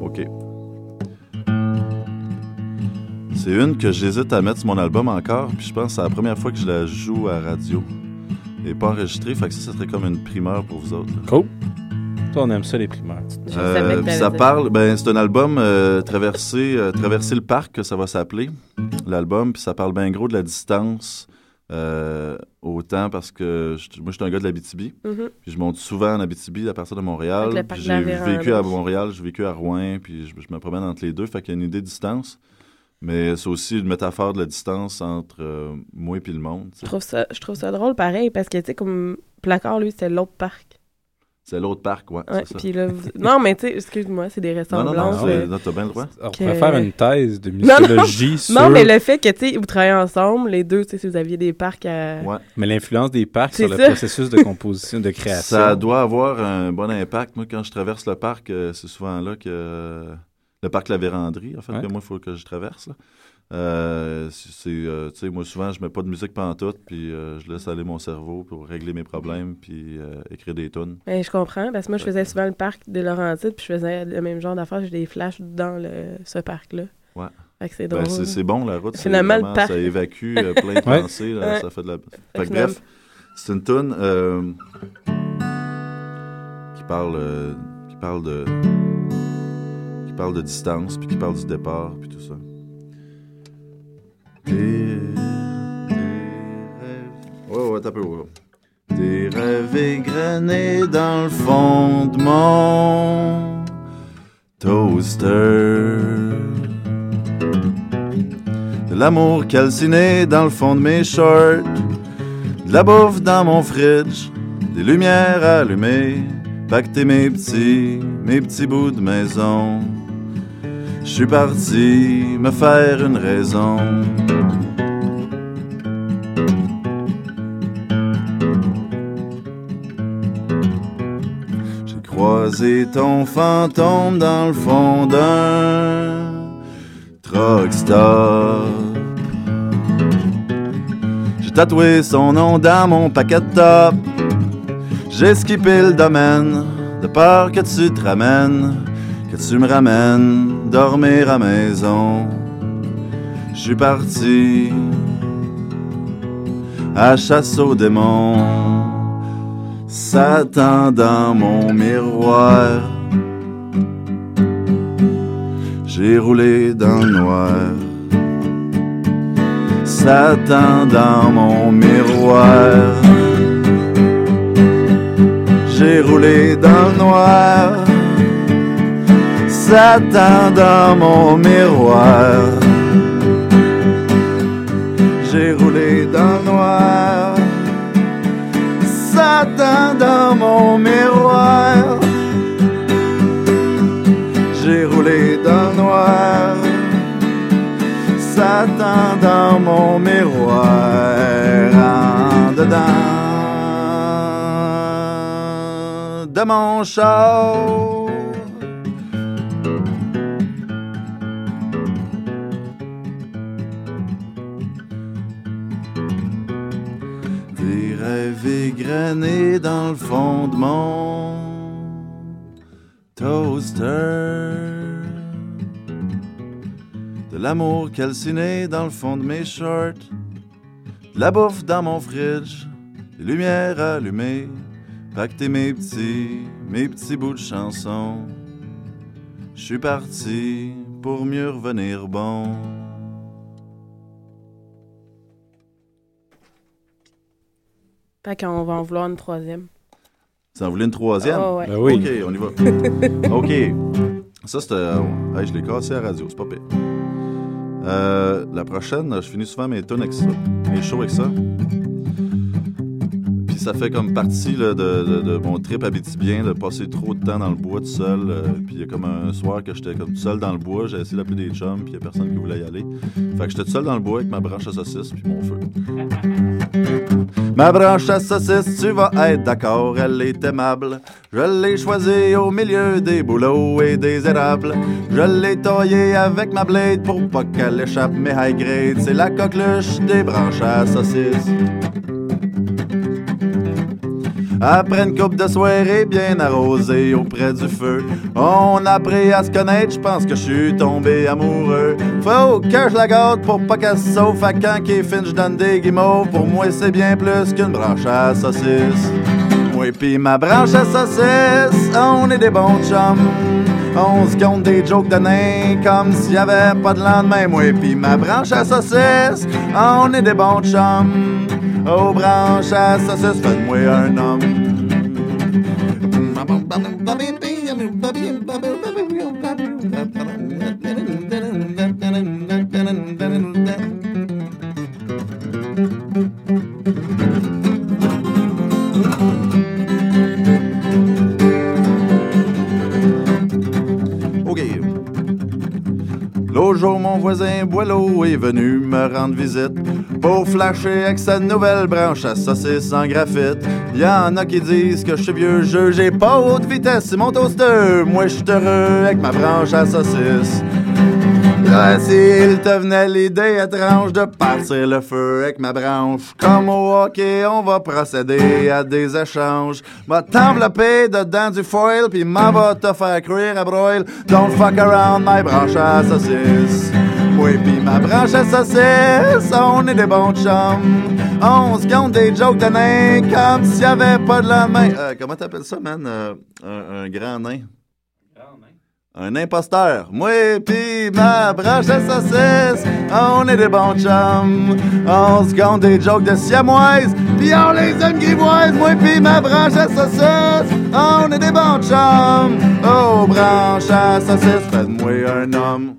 OK. C'est une que j'hésite à mettre sur mon album encore, puis je pense que c'est la première fois que je la joue à radio. Et pas enregistrée, fait que ça, ça serait comme une primeur pour vous autres. là. Cool. Toi, on aime ça, les primaires. Je savais Euh, ça parle, ben c'est un album euh, traverser, euh, traverser le parc que ça va s'appeler, l'album, puis ça parle bien gros de la distance, euh, autant parce que je- moi je suis un gars de l'Abitibi, Mhm. puis je monte souvent en Abitibi à partir de Montréal, j'ai vécu à Montréal, j'ai vécu à Rouen, puis je, je me promène entre les deux, fait qu'il y a une idée de distance, mais c'est aussi une métaphore de la distance entre euh, moi et puis le monde. Je trouve ça, je trouve ça drôle pareil parce que tu sais comme Placard lui c'était l'autre parc. C'est l'autre parc, ouais, Ouais, c'est ça. puis là vous- non mais tu sais excuse-moi, c'est des Non, non, non, ressemblances. non, euh, non, t'as bien le droit. On Que- pourrait faire une thèse de Non, non. musicologie sur... Non, mais le fait que tu sais vous travaillez ensemble les deux, tu sais si vous aviez des parcs à Ouais. Mais l'influence des parcs sur le processus de composition, de (laughs) création. Ça doit avoir un bon impact. Moi, quand je traverse le parc, euh, c'est souvent là que. euh, le parc La Vérandrie, en fait, Ouais. que moi, il faut que je traverse. Là. Euh, c'est, euh, tu sais, moi, souvent, je mets pas de musique pantoute, puis euh, je laisse aller mon cerveau pour régler mes problèmes, puis euh, écrire des tunes. Ben, je comprends, parce que moi, je faisais souvent le parc de Laurentides, puis je faisais le même genre d'affaires, j'ai des flashs dans le, ce parc-là. Ouais. Fait que c'est Ben, drôle. c'est, c'est bon, la route. c'est Finalement, le parc. Ça évacue (laughs) euh, plein de Ouais. pensées. là, Ouais. Ça fait de la... Fait Fait que bref, c'est une tune euh, qui parle, euh, qui parle de, qui parle de distance, puis qui parle du départ, puis tout ça. Des, des rêves. Ouais, ouais, t'as peu. ouais. Des rêves égrenés dans le fond de mon toaster. De l'amour calciné dans le fond de mes shorts. De la bouffe dans mon fridge. Des lumières allumées. Pacter mes petits, mes petits bouts de maison. Je suis parti me faire une raison. Croisé ton fantôme dans le fond d'un truck stop. J'ai tatoué son nom dans mon paquet de top. J'ai skippé le domaine de peur que tu te ramènes, que tu me ramènes dormir à maison. Je suis parti à chasse aux démons. Satan dans mon miroir. J'ai roulé dans le noir. Satan dans mon miroir. J'ai roulé dans le noir. Satan dans mon miroir. J'ai roulé Satan dans mon miroir. J'ai roulé dans le noir. Satan dans mon miroir. En dedans de mon char. Des rêves égrenés dans le fond de mon toaster. De l'amour calciné dans le fond de mes shorts. De la bouffe dans mon fridge. Des lumières allumées. Pacter mes petits, mes petits bouts de chansons. Je suis parti pour mieux revenir bon. Fait qu'on va en vouloir une troisième. Tu en voulais une troisième? Ah ouais. Ben oui. OK, on y va. (laughs) OK. Ça, c'était... euh, hey, je l'ai cassé à la radio, c'est pas pire. Euh, la prochaine, je finis souvent mes tunes avec ça, mes shows avec ça. Ça fait comme partie de, mon trip habitibien de passer trop de temps dans le bois tout seul. euh, puis il y a comme un soir que j'étais comme tout seul dans le bois, j'ai essayé d'appeler des chums, puis il y a personne qui voulait y aller. Fait que j'étais tout seul dans le bois avec ma branche à saucisse puis mon feu. Ma branche à saucisse, tu vas être d'accord, elle est aimable. Je l'ai choisie au milieu des bouleaux et des érables. Je l'ai taillée avec ma blade pour pas qu'elle échappe mes high grade. C'est la coqueluche des branches à saucisse. Après une coupe de soirée bien arrosée auprès du feu, on a appris à se connaître, je pense que je suis tombé amoureux. Faut que je la garde pour pas qu'elle se à quand qu'il est fin, je donne des guimauves. Pour moi, c'est bien plus qu'une branche à saucisse. Moi pis ma branche à saucisse, on est des bons chums. On se compte des jokes de nains comme s'il y avait pas de lendemain. Moi pis ma branche à saucisse, on est des bons chums. Aux branches à saucisse, faites-moi un homme. OK. L'autre jour, mon voisin Boileau est venu me rendre visite pour flasher avec sa nouvelle branche à saucisse en graphite. Y en a qui disent que je suis vieux jeu, j'ai pas haute vitesse, c'est mon toaster. Moi, je suis heureux avec ma branche à saucisse. Ah, S'il te venait l'idée étrange de partir le feu avec ma branche, comme au hockey, on va procéder à des échanges. Va t'envelopper dedans du foil, puis m'en va te faire cuire à broil. Don't fuck around my branche à saucisse. Oui, puis ma branche à saucisse, on est des bons chums. On se compte des jokes de nains comme s'il y avait pas de lendemain. Euh, comment t'appelles ça, man? Euh, un, un grand nain? Un imposteur. Moi pis ma branche à saucisse, on est des bons chums. On se compte des jokes de siamoise, pis on les aime grivoises. Moi pis ma branche à saucisse, on est des bons chums. Oh, branche à saucisse, faites-moi un homme.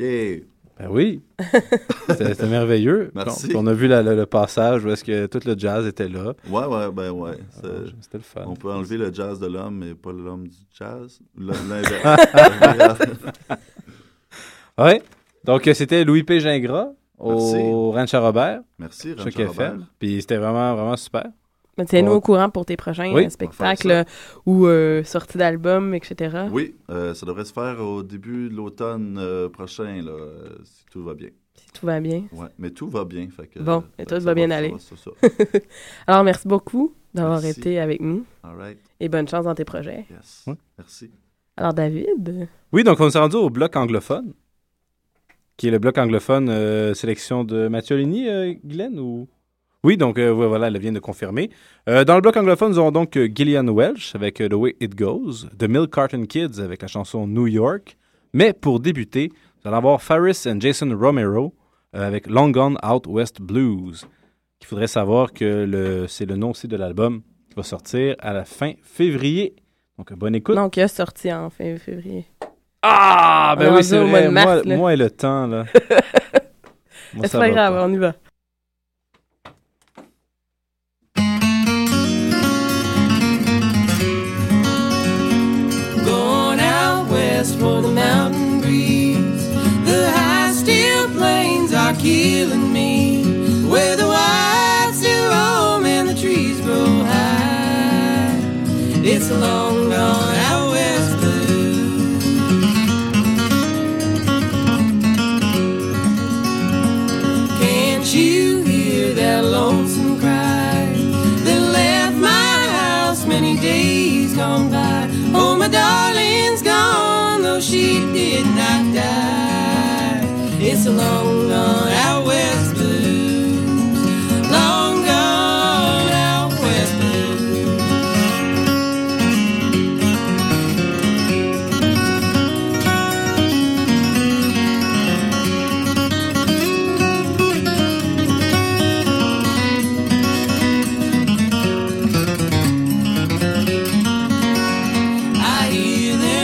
Yeah. Ben oui. (laughs) C'était merveilleux. Merci. Donc, on a vu la- la- le passage où est-ce que tout le jazz était là. Ouais, ouais, ben ouais. c'est- C'était le fun. On peut enlever le jazz de l'homme, mais pas l'homme du jazz. L'inverse. (laughs) Ouais. Donc, c'était Louis P. Gingras au Ranch à Robert. Merci, Ranch Choc à FM. Robert. Puis c'était vraiment, vraiment super. Ben, Tiens-nous Ouais. au courant pour tes prochains Oui, euh, spectacles euh, ou euh, sorties d'albums, etc. Oui, euh, ça devrait se faire au début de l'automne euh, prochain, là, euh, si tout va bien. Si tout va bien. Ouais, mais tout va bien. Fait que, Bon, et tout va bien aller. ça. (laughs) Alors, merci beaucoup d'avoir été avec nous. All right. Et bonne chance dans tes projets. Yes. Ouais. Merci. Alors, David, Oui, donc on s'est rendu au bloc anglophone, qui est le bloc anglophone euh, sélection de Mathieu Ligny, euh, Glenn, ou... Oui, donc euh, voilà, elle vient de confirmer. Euh, dans le bloc anglophone, nous aurons donc euh, Gillian Welch avec The Way It Goes, The Milk Carton Kids avec la chanson New York. Mais pour débuter, nous allons avoir Faris and Jason Romero avec Long Gone Out West Blues. Il faudrait savoir que c'est le nom aussi de l'album qui va sortir à la fin février. Donc, bonne écoute. donc, il a sorti en fin février. Ah, ben On oui, c'est vrai. mars, moi, moi et le temps, là. (laughs) C'est pas grave, pas. on y va. slow.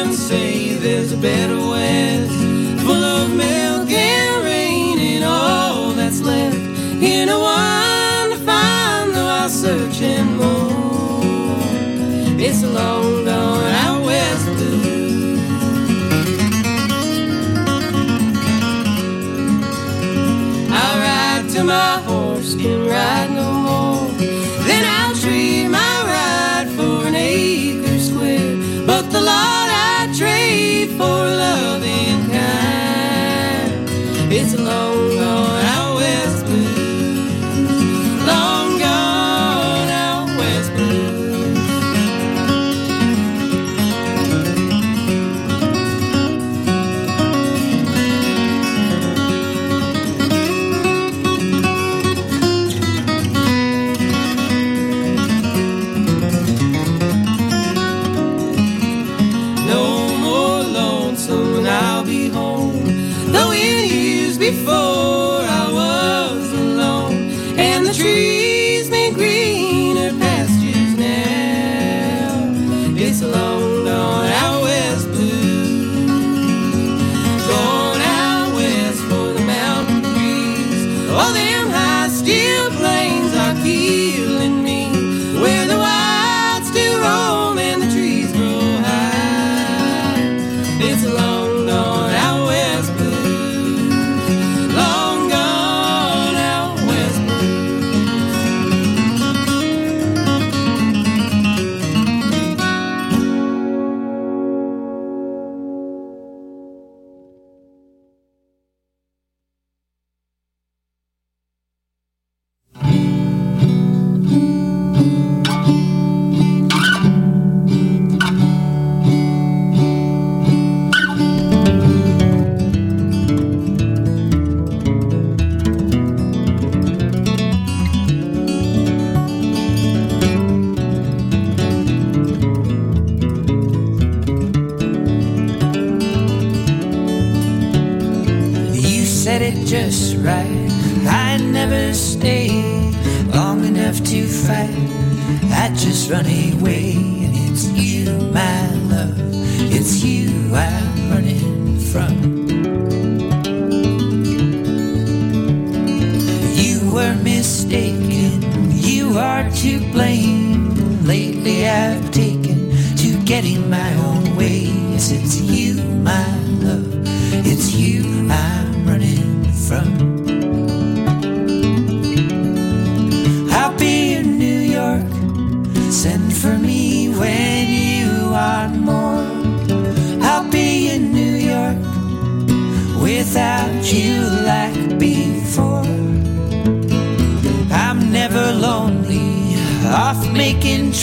and say there's a better way.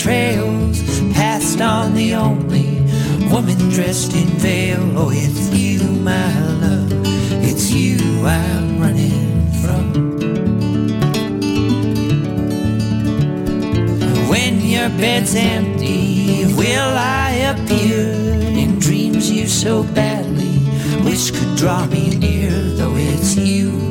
Trails, passed on the only woman dressed in veil. Oh, it's you, my love, it's you I'm running from. When your bed's empty, will I appear in dreams you so badly wish could draw me near? Though it's you,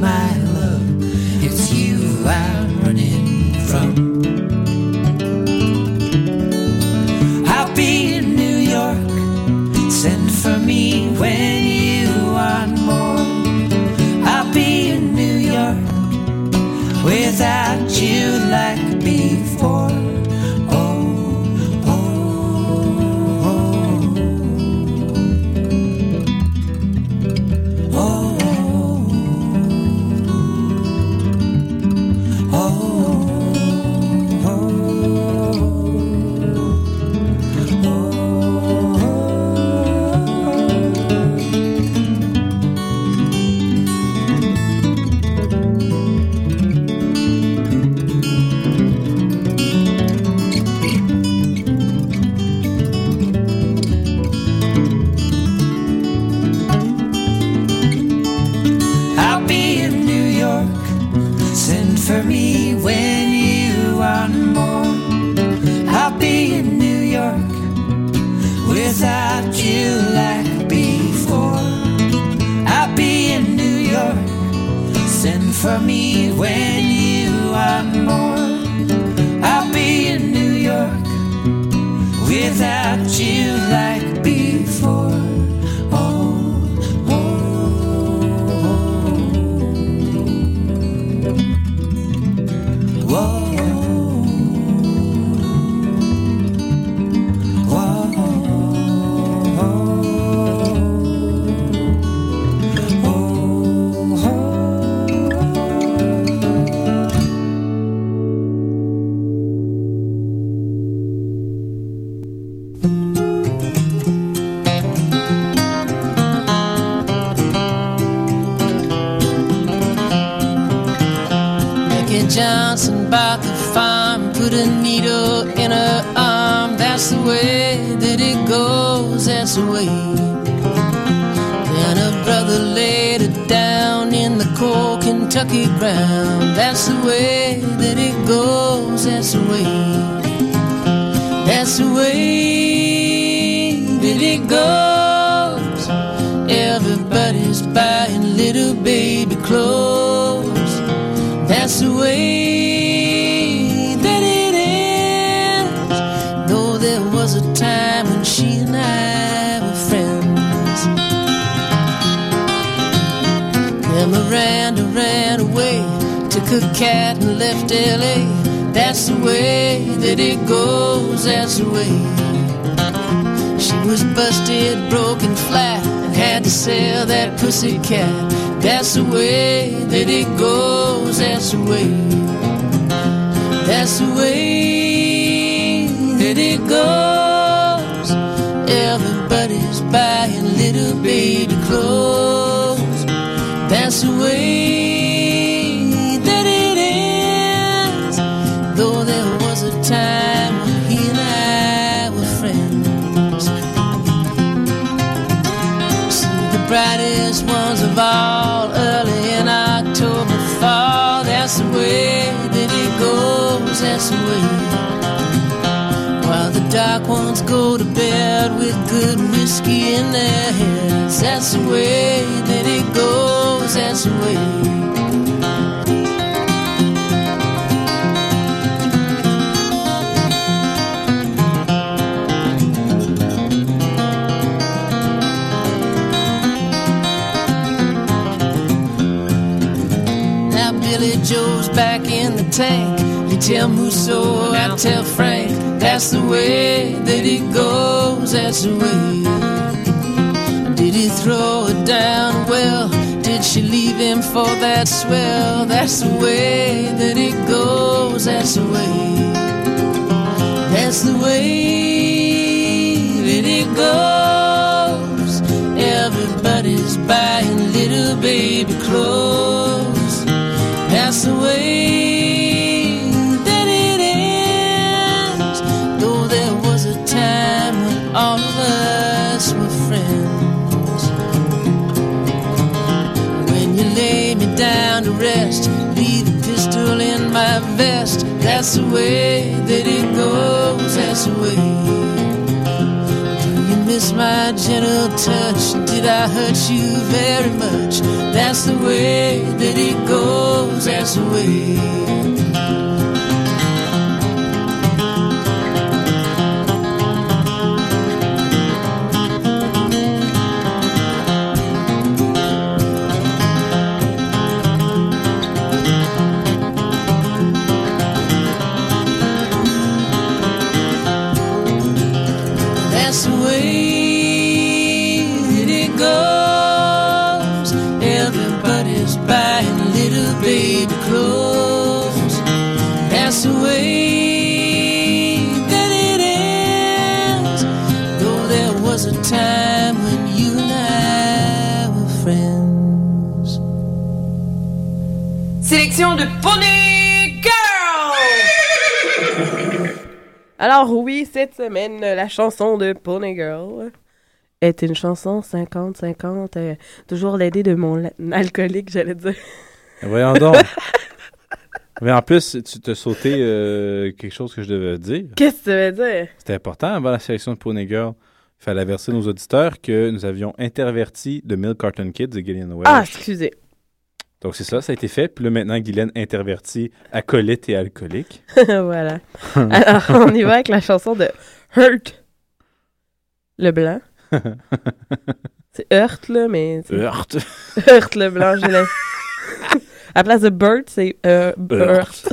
way that it goes, that's the way. Then her brother laid her down in the cold Kentucky ground. That's the way that it goes, that's the way. That's the way that it goes. Everybody's buying little baby clothes. That's the way her cat and left LA. That's the way that it goes, that's the way. She was busted, broken flat, and had to sell that pussy cat. That's the way that it goes, that's the way. That's the way that it goes. Everybody's buying little baby clothes. That's the way dark ones go to bed with good whiskey in their heads. That's the way that it goes. that's the way. Now Billy Joe's back in the tank. You tell Musso, I tell Frank. That's the way that it goes. That's the way. Did he throw it down? Well, did she leave him for that swell? That's the way that it goes. That's the way. That's the way that it goes. Everybody's buying little baby clothes. That's the way down to rest, leave the pistol in my vest. That's the way that it goes. That's the way. Do you miss my gentle touch? Did I hurt you very much? That's the way that it goes. That's the way. Alors oui, cette semaine, la chanson de Pony Girl est une chanson 50-50, euh, toujours l'aidée de mon alcoolique, j'allais dire. Voyons donc. (laughs) Mais en plus, tu t'as sauté euh, quelque chose que je devais dire. Qu'est-ce que ça veut dire? C'était important avant la sélection de Pony Girl. Il fallait avertir nos auditeurs que nous avions interverti The Milk Carton Kids de Gillian Welch. Ah, excusez. Donc c'est ça, ça a été fait. Puis là, maintenant, Guylaine intervertit acolyte et alcoolique. (laughs) voilà. Alors, on y va avec la chanson de Hurt le blanc. (laughs) C'est Hurt, là, mais... Hurt. Hurt le blanc, j'ai l'im- À place de Burt, c'est euh, Hurt.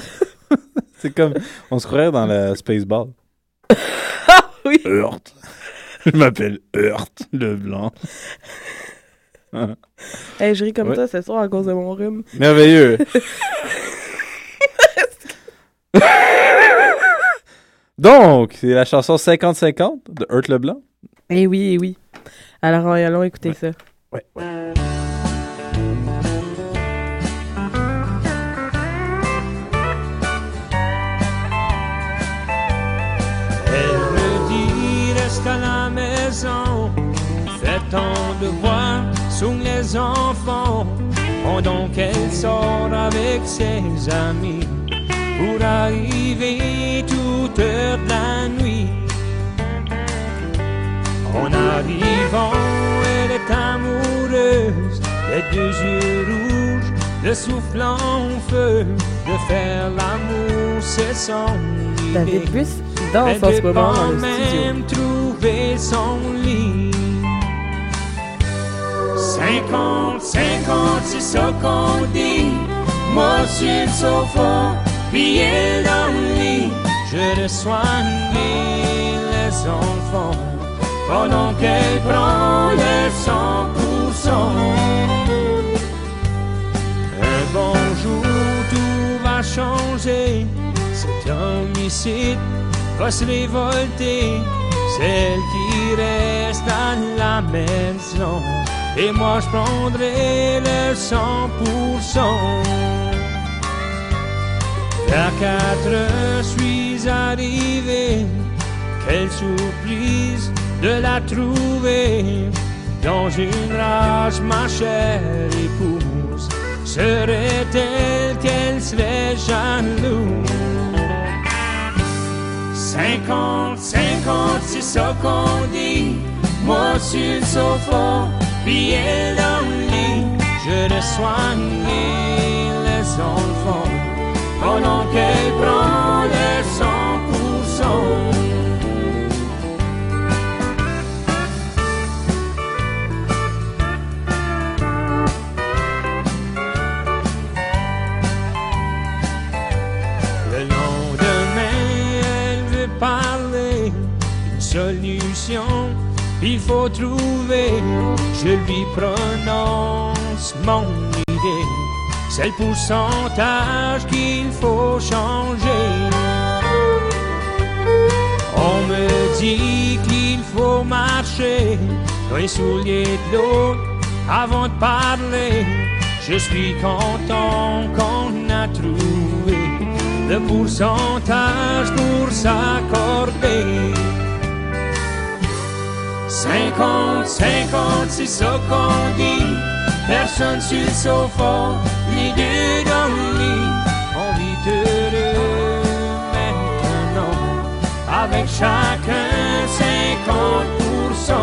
(laughs) c'est comme, on se croirait dans la Spaceball. oui. Hurt. Je m'appelle Hurt le blanc. (laughs) Hey, je ris comme Ouais. ça, c'est soir à cause de mon rhume. Merveilleux. (laughs) Donc, c'est la chanson 50-50 de Hurt Leblanc. Eh oui, eh oui. Alors, allons écouter ça. Ouais. Elle me dit reste à la maison, fais ton devoir sous les enfants, pendant qu'elle sort avec ses amis pour arriver toute heure de la nuit. En arrivant, elle est amoureuse, les deux yeux rouges, le souffle en feu, de faire l'amour, c'est son David idée. Bus danse Elle en ce moment dans le studio. même trouver son lit. 50, 50, c'est ce qu'on dit. Moi sur le sofa, elle dans le lit. Je reçois les enfants pendant qu'elle prend le 100%. Un bon jour, tout va changer. Cet homicide va se révolter. Celle qui reste à la maison. Et moi, je prendrai le 100%. Vers quatre heures, je suis arrivé. Quelle surprise de la trouver dans une rage, ma chère épouse. Serait-elle qu'elle serait jalouse? 50, 50, c'est ce qu'on dit. Moi sur le sofa, je vais soigner les enfants pendant qu'elle prend les 100%. Il faut trouver, je lui prononce mon idée. C'est le pourcentage qu'il faut changer. On me dit qu'il faut marcher dans les souliers de l'autre avant de parler. Je suis content qu'on a trouvé le pourcentage pour s'accorder. 50, 50, c'est ça qu'on dit. Personne sur le sofa, les deux dans le lit. On vit heureux maintenant, avec chacun 50%.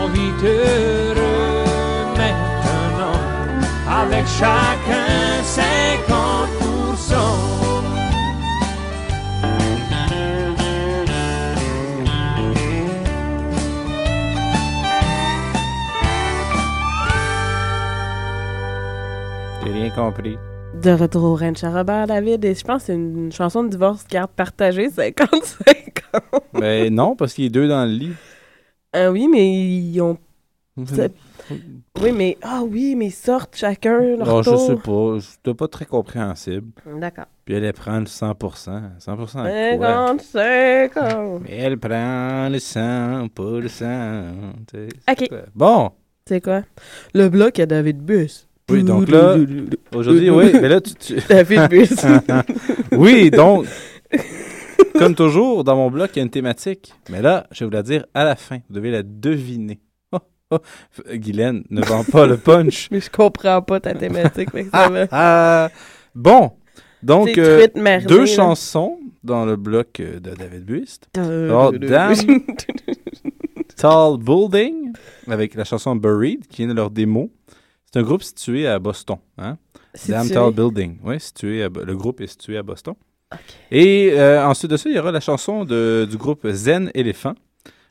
On vit heureux maintenant, avec chacun 50%. Compris. De retour au Ranch à Robert David, et je pense que c'est une chanson de divorce garde partagée, 50-50. Ben non, parce qu'il est deux dans le lit. Ah oui, mais ils ont. Oui, mais. Ah oui, mais ils sortent chacun leur Non, je tour. sais pas. C'était pas très compréhensible. D'accord. Puis elle, elle prend le 100%. 100% avec quoi? 50, 50. Mais elle prend le 100, pas le 100. tu sais, c'est Ok. Bon. C'est quoi? Le bloc à David Bus. Oui, donc là, aujourd'hui, oui, mais là, tu... tu- (laughs) David Bus. (laughs) oui, donc, (laughs) comme toujours, dans mon bloc, il y a une thématique. Mais là, je vais vous la dire à la fin. Vous devez la deviner. Oh, oh. Guylaine, ne vend pas le punch. Mais je comprends pas ta thématique, mais ça va. Ah, bon, donc, euh, merdée, deux là. chansons dans le bloc euh, de David Buist. Alors, Damn Tall Building, avec la chanson Buried, qui est de leur démo. C'est un groupe situé à Boston. Hein? Building. Oui, situé à le groupe est situé à Boston. Et euh, ensuite de ça, il y aura la chanson de- du groupe Zen Elephant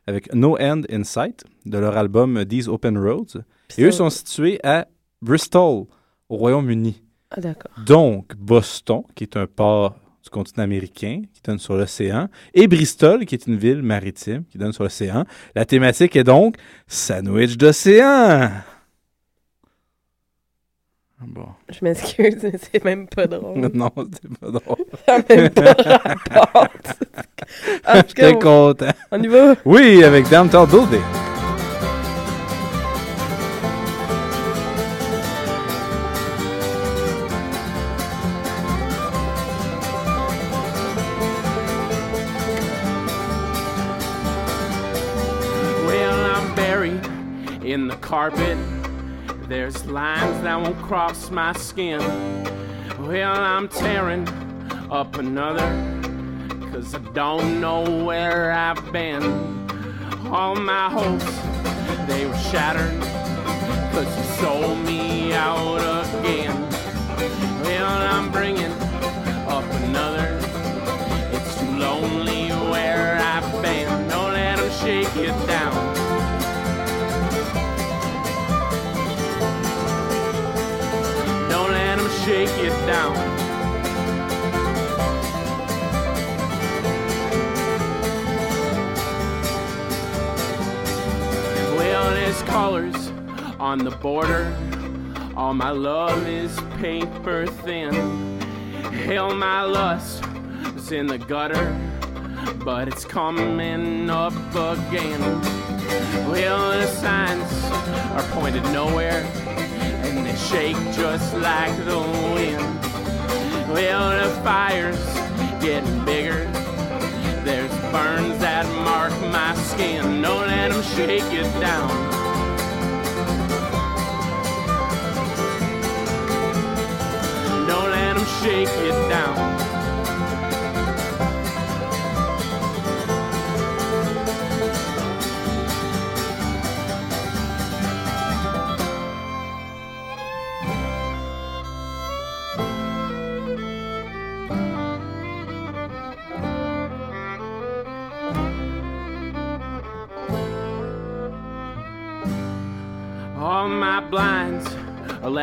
avec No End in Sight de leur album These Open Roads. Et eux sont situés à Bristol, au Royaume-Uni. Ah, d'accord. Donc, Boston, qui est un port du continent américain, qui donne sur l'océan, et Bristol, qui est une ville maritime, qui donne sur l'océan. La thématique est donc sandwich d'océan. Bon. Je m'excuse, mais c'est même pas drôle. Non, c'est pas drôle. (laughs) Ça n'a même pas rapport. (laughs) J'étais content. On y va? Oui, avec Tall Building. There's lines that won't cross my skin. Well, I'm tearing up another. Cause I don't know where I've been. All my hopes, they were shattered. Cause you sold me out again. Well, I'm bringing up another. It's too lonely where I've been. Don't let them shake it down. Shake it down. Well, there's colors on the border. All my love is paper thin. Hell, my lust is in the gutter, but it's coming up again. Well, the signs are pointed nowhere, and they shake just like the wind. Well, the fire's getting bigger. There's burns that mark my skin. Don't let them shake it down. Don't let them shake it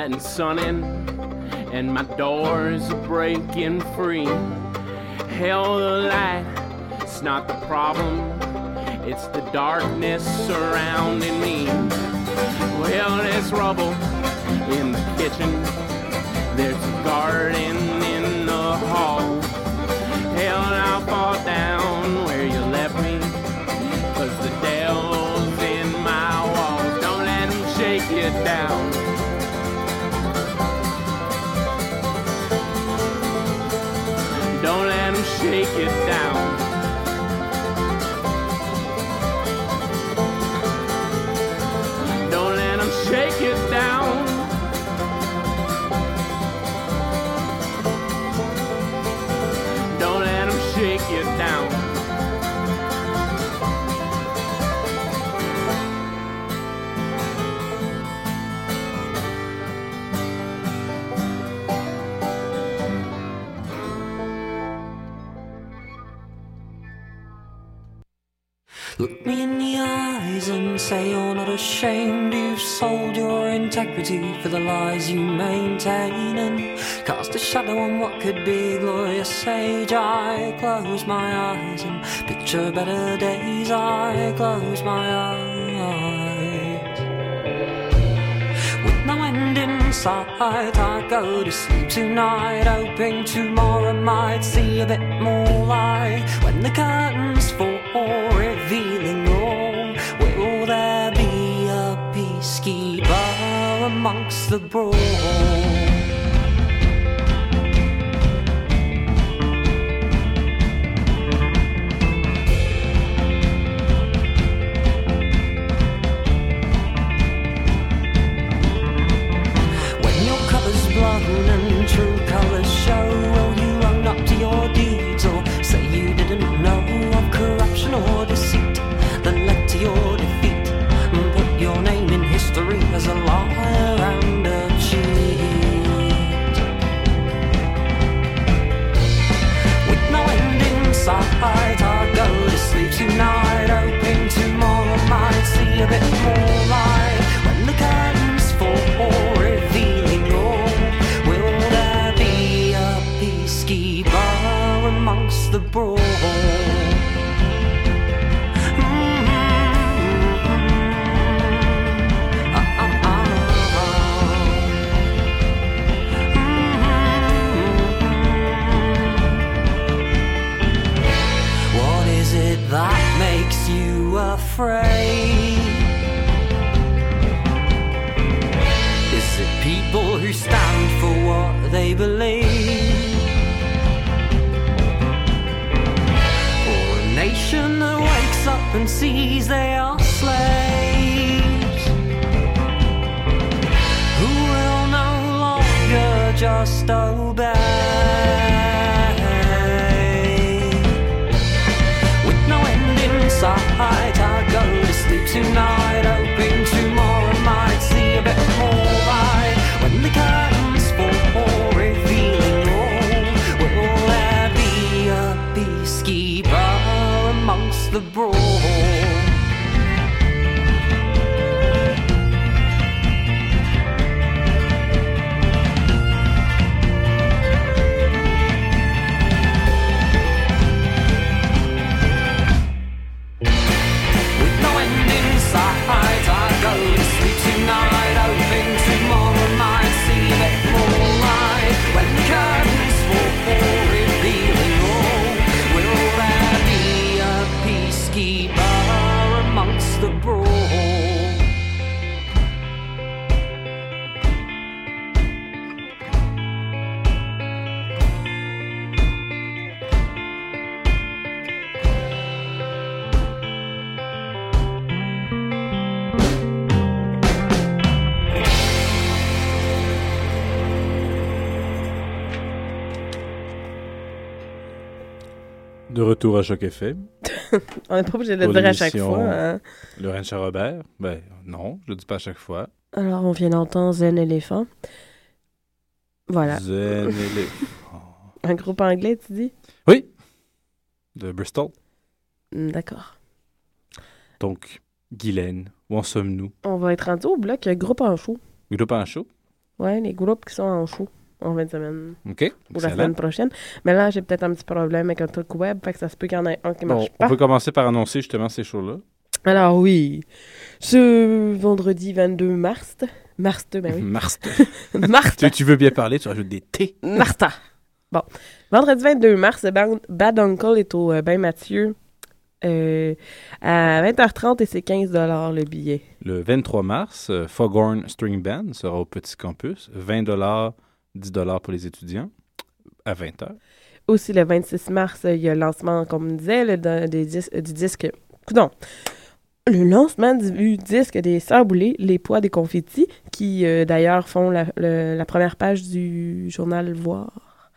are letting sun in, and my doors are breaking free. Hell, the light, it's not the problem, it's the darkness surrounding me. Well, there's rubble in the kitchen, there's a garden say you're not ashamed. You've sold your integrity for the lies you maintain and cast a shadow on what could be glorious age. I close my eyes and picture better days. I close my eyes. With no end in sight, I go to sleep tonight, hoping tomorrow might see a bit more light. When the curtains fall, revealing amongst the brawl? I afraid? Is it people who stand for what they believe? Or a nation that wakes up and sees they are slaves? Who will no longer just obey? Tonight. Retour à Choc FM. (laughs) On n'est pas obligé de le dire à chaque fois. hein. Laurent Robert. Ben non, je le dis pas à chaque fois. Alors, on vient d'entendre Zen Éléphant. Voilà. Zen Élé- (laughs) Un groupe anglais, tu dis? Oui. De Bristol. Hmm, D'accord. Donc, Guylaine, où en sommes-nous? On va être rendu au bloc groupe en show. Groupe en show? Ouais, les groupes qui sont en show en fin de semaine. OK. Ou la semaine prochaine. Mais là, j'ai peut-être un petit problème avec un truc web, fait que ça se peut qu'il y en ait un qui Bon, marche on pas. peut commencer par annoncer justement ces shows-là. Alors oui, ce vendredi 22 mars, mars, ben oui. (laughs) Mars. (laughs) Mars. tu, tu veux bien parler, tu rajoutes des T. Martha. Bon. Vendredi 22 mars, Bad, Bad Uncle est au euh, Bain Mathieu euh, à 20h30 et c'est 15 le billet. Le 23 mars, euh, Foghorn String Band sera au Petit Campus. 20 10 pour les étudiants à 20h. Aussi, le 26 mars, il y a le lancement, comme on disait, le- de- des dis- du disque. Coudon. Le lancement du disque des Sœurs Boulay, Les Poids des Confettis, qui euh, d'ailleurs font la, le- la première page du journal Voir.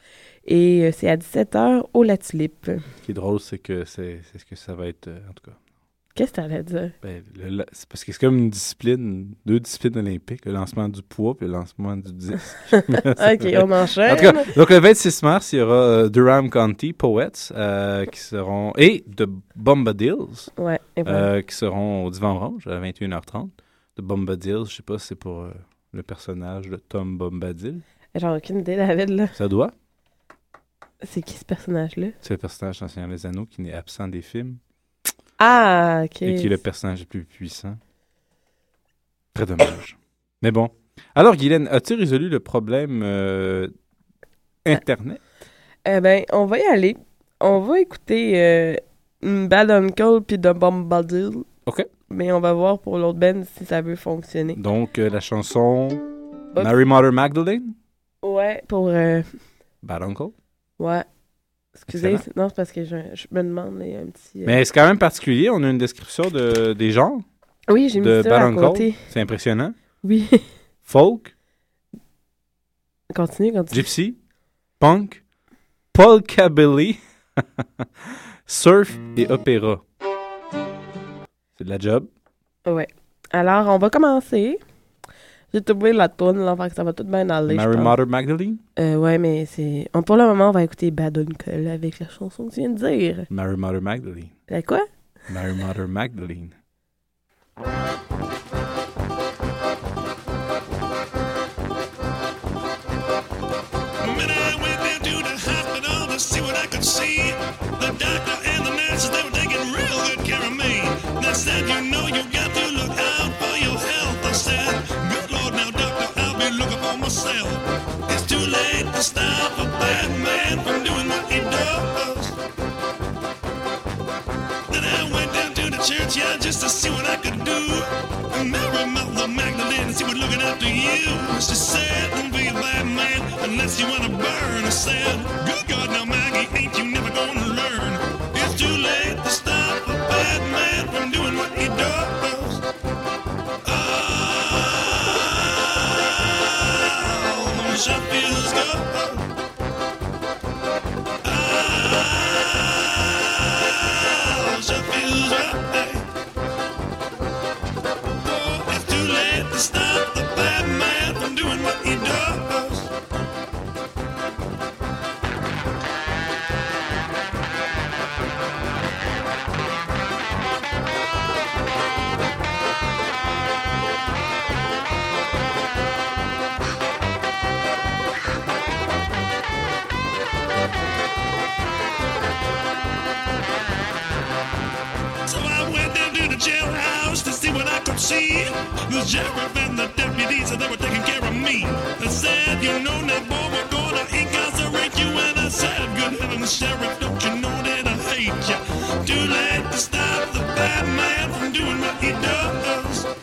Et euh, c'est à 17h au La Tulipe. Ce qui est drôle, c'est que c'est c'est ce que ça va être, euh, en tout cas. Qu'est-ce que t'allais dire? Ben, le- c'est parce que c'est comme une discipline, deux disciplines olympiques, le lancement du poids puis le lancement du disque. (laughs) Ok, on enchaîne. En tout cas, donc le 26 mars, il y aura euh, Durham County Poets euh, qui seront et The Bombadils Ouais, euh, qui seront au Divan Orange à 21h30. The Bombadils, je sais pas si c'est pour le personnage de Tom Bombadil. J'ai aucune idée, David, là. Ça doit. C'est qui ce personnage-là? C'est le personnage Seigneur des Anneaux qui n'est absent des films Ah, ok. et qui est le personnage le plus puissant. Très dommage. (coughs) Mais bon. Alors, Guylaine, as-tu résolu le problème euh, Internet? Eh ben, on va y aller. On va écouter euh, Bad Uncle puis The Bombadil. OK. Mais on va voir pour l'autre band si ça veut fonctionner. Donc, euh, la chanson. Mary Mother Magdalene, Ouais, pour... euh, Bad Uncle? ouais. Excusez, Excellent. non, c'est parce que je, je me demande, il y a un petit... euh, Mais c'est quand même particulier. On a une description de, des genres Oui, j'ai mis ça à côté. C'est impressionnant. Oui. Folk, continue, continue. gypsy, punk, polkabilly, (laughs) surf et opéra. C'est de la job. Ouais. Alors, on va commencer. J'ai trouvé la toune, là, fait que ça va tout bien aller, Mary. Mother Magdalene? Euh, ouais, mais c'est... on- Pour le moment, on va écouter Bad Uncle avec la chanson que tu viens de dire. Mary Mother Magdalene. La quoi? Mary Mother Magdalene. Looking for myself. It's too late to stop a bad man from doing what he does. Then I went down to the church, yeah, just to see what I could do. And Mary Mother Magdalene, she was looking after you. She said, don't be a bad man unless you want to burn. I said, good see. The sheriff and the deputies, they were taking care of me. They said, you know, that boy, we're gonna incarcerate you. And I said, good heavens, sheriff, don't you know that I hate you? Too late to stop the bad man from doing what he does.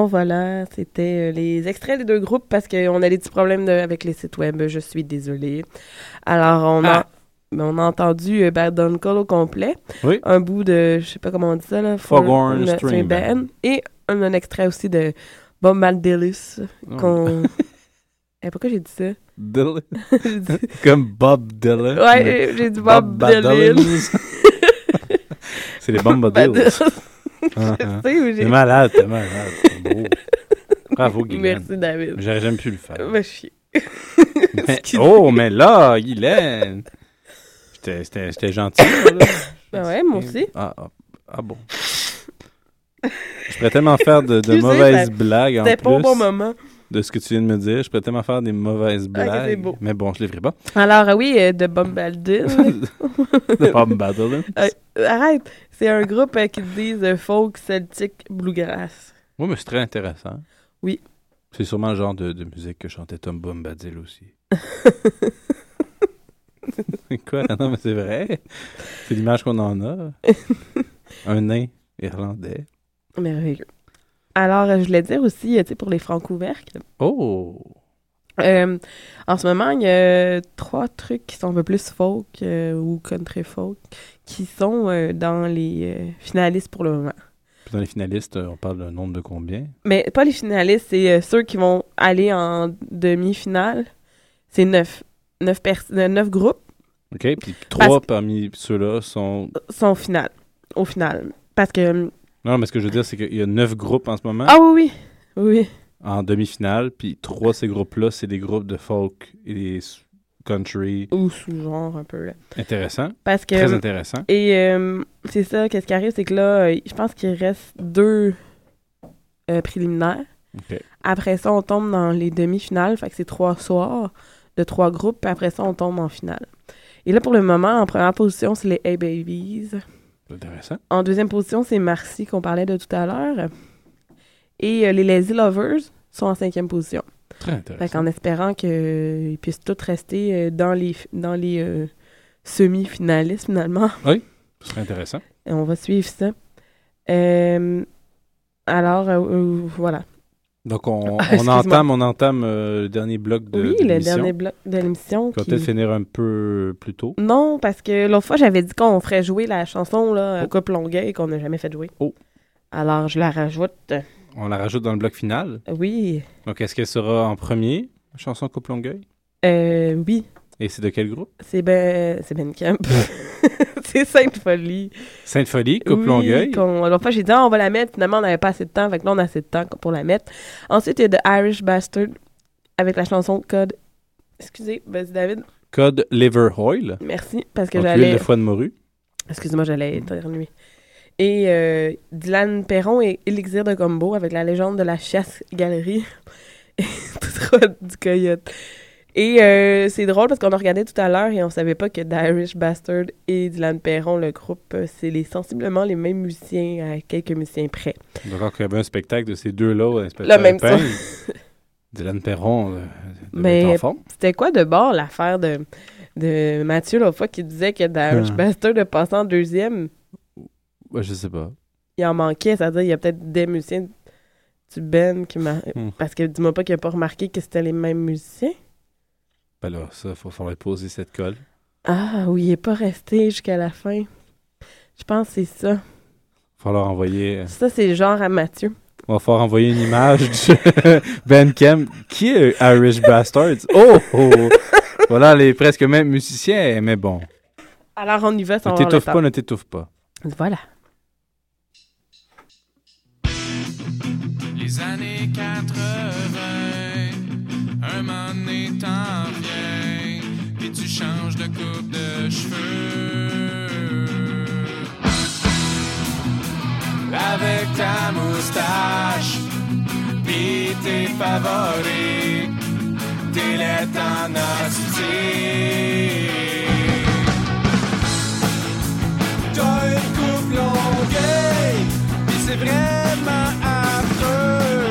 Bon, voilà, c'était euh, les extraits des deux groupes parce qu'on a des petits problèmes de- avec les sites web. Je suis désolée. Alors, on a, Ah. ben, on a entendu euh, Bad Uncle au complet. Oui. Un bout de, je sais pas comment on dit ça, là. Foghorn String Band. Et un, un extrait aussi de Bob Maldelis. Oh. qu'on... (laughs) Eh, pourquoi j'ai dit ça? (laughs) Dit- Comme Bob Dylan. Ouais, j'ai dit Bob, Dylan. (laughs) Dylan. C'est les bombes (laughs) Ah, ah. sais où j'ai- T'es malade, t'es malade. Beau. Bravo, Guylaine. Merci, David. J'aurais jamais pu le faire. Va chier. (laughs) Mais- oh, mais là, Guylaine! J'étais- gentil. là. Ben ouais, moi aussi. Ah, ah, ah bon. Je pourrais tellement faire de, de Tu sais, mauvaises ça- blagues en c'était plus pas au bon moment. De ce que tu viens de me dire. Je pourrais tellement faire des mauvaises blagues. c'est beau. Mais bon, je les ferai pas. (laughs) Alors, ah oui, euh, de Bob Baldin. (laughs) De Bob Baldwin. Euh, arrête, c'est un groupe euh, qui disent euh, folk celtic bluegrass. Oui, mais c'est très intéressant. Oui. C'est sûrement le genre de, de musique que chantait Tom Bombadil aussi. (laughs) Quoi? Non, mais c'est vrai. C'est l'image qu'on en a. Un nain irlandais. Merveilleux. Alors, euh, je voulais dire aussi, euh, tu sais, pour les francs-couvercles, Oh! euh, en ce moment, il y a trois trucs qui sont un peu plus folk euh, ou country folk qui sont euh, dans les finalistes pour le moment. Puis dans les finalistes, on parle d'un nombre de combien? Mais pas les finalistes, c'est ceux qui vont aller en demi-finale. C'est neuf. Neuf, neuf groupes OK, puis trois parmi ceux-là sont... sont finales, au final. Parce que... Non, mais ce que je veux dire, c'est qu'il y a neuf groupes en ce moment. Ah oui, oui. Oui. En demi-finale, puis trois de ces groupes-là, c'est des groupes de folk et des country. Ou sous-genre un peu, là. Intéressant. Parce que, Très intéressant. Et euh, c'est ça, qu'est-ce qui arrive, c'est que là, euh, je pense qu'il reste deux euh, préliminaires. Après ça, on tombe dans les demi-finales, fait que c'est trois soirs de trois groupes, puis après ça, on tombe en finale. Et là, pour le moment, en première position, c'est les A-Babies. Intéressant. En deuxième position, c'est Marcy, qu'on parlait de tout à l'heure. Et euh, les Lazy Lovers sont en cinquième position. Très intéressant. Fait qu'en espérant qu'ils puissent tous rester euh, dans les, dans les euh, semi-finalistes, finalement. Oui, ce serait intéressant. Et on va suivre ça. Euh, alors, euh, euh, voilà. Donc, on, (laughs) on entame, on entame euh, le dernier bloc de, oui, de le l'émission. dernier bloc de l'émission. Qu'on va qui- peut-être finir un peu plus tôt? Non, parce que l'autre fois, j'avais dit qu'on ferait jouer la chanson là, Couple Longueuil qu'on n'a jamais fait jouer. Oh. Alors, je la rajoute. On la rajoute dans le bloc final? Oui. Donc, est-ce qu'elle sera en premier, chanson Coupe Longueuil? Euh, oui. Et c'est de quel groupe? C'est Ben, c'est ben Camp. (laughs) c'est Sainte Folie. Sainte Folie, Coupe Oui, Longueuil. fois, j'ai dit, ah, on va la mettre. Finalement, on n'avait pas assez de temps. Fait que là, on a assez de temps pour la mettre. Ensuite, il y a The Irish Bastard avec la chanson Code. Excusez, vas-y, David. Code Liver Oil. Merci, parce que j'allais. huile de foie de morue. Excuse-moi, j'allais éternuer. Et euh, Dylan Perron et Elixir de Combo avec la légende de la chasse galerie. Et (laughs) tout droit du coyote. Et euh, c'est drôle parce qu'on a regardé tout à l'heure et on savait pas que The Irish Bastard et Dylan Perron, le groupe, euh, c'est les, sensiblement les mêmes musiciens à quelques musiciens près. Donc, il y avait un spectacle de ces deux-là Le même son. (laughs) Dylan Perron euh, Mais c'était quoi de bord l'affaire de, de Mathieu l'autre fois qui disait que The Irish Ah. Bastard a passé en deuxième? Ouais, je sais pas. il en manquait, c'est-à-dire il y a peut-être des musiciens du Ben qui m'a... Hmm. Parce que dis-moi pas qu'il a pas remarqué que c'était les mêmes musiciens. Ben là, ça, il va falloir poser cette colle. Ah oui, il est pas resté jusqu'à la fin. Je pense que c'est ça. Il va falloir envoyer... euh, Ça, c'est genre à Mathieu. On va falloir envoyer une image de (laughs) Ben Kem. Qui est Irish Bastards? Oh! oh. voilà, les presque mêmes musiciens, mais bon. Alors on y va sans Ne t'étouffe pas, ne t'étouffe pas. Voilà. Les années 80, un moment donné Avec ta moustache, pis tes favoris, t'es lettres en. T'as une coupe longueuil, pis c'est vraiment affreux.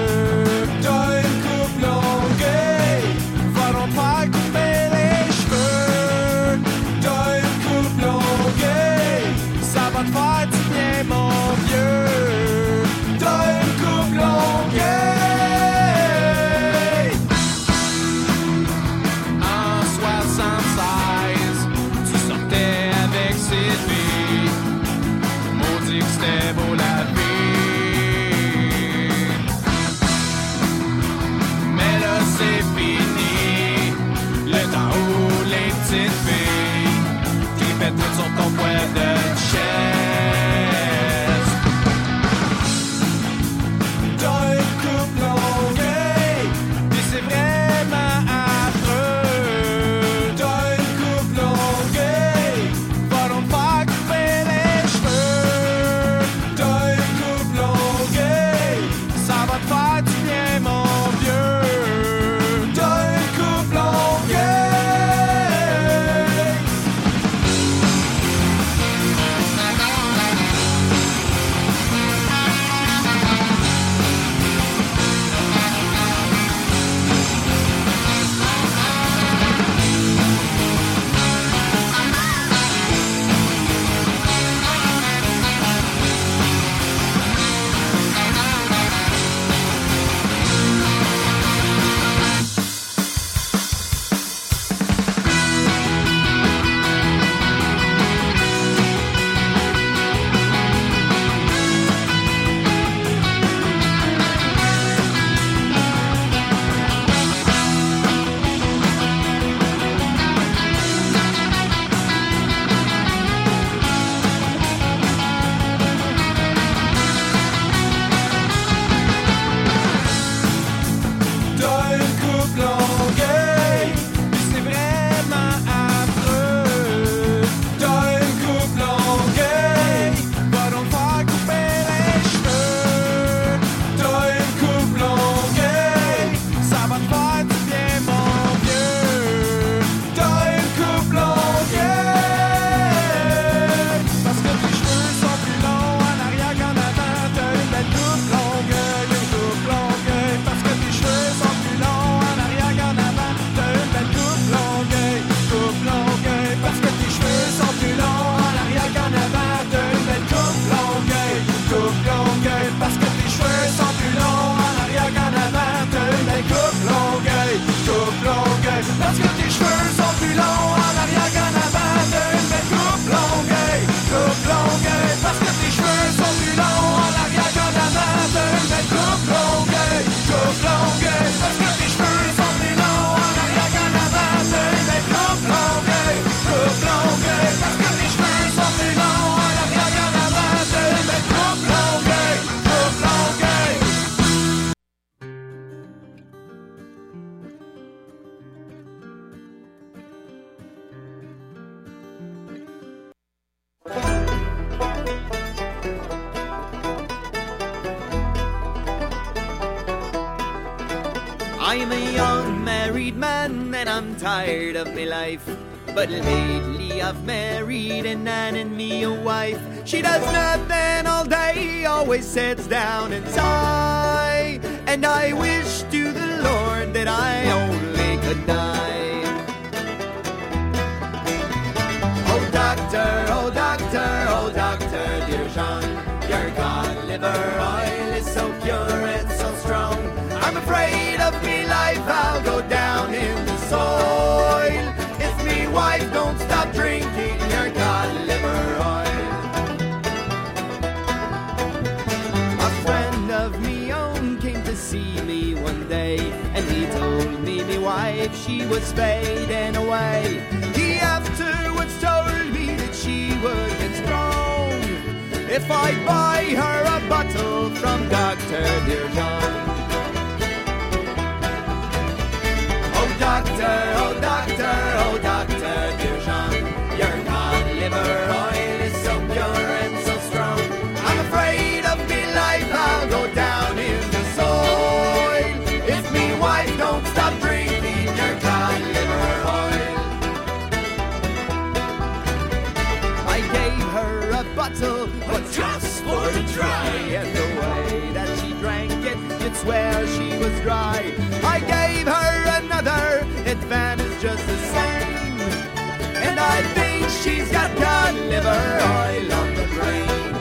But lately I've married a man and me a wife. She does nothing all day, always sits down and sighs. And I wish to the Lord that I only could die. Oh, doctor, oh, doctor, oh, doctor, dear Jean, your God liver oil is so pure and so strong. I'm afraid of me life, I'll go alive, she was fading away. He afterwards told me that she would get strong if I buy her a bottle from Dr. Dear John. oil on the brain.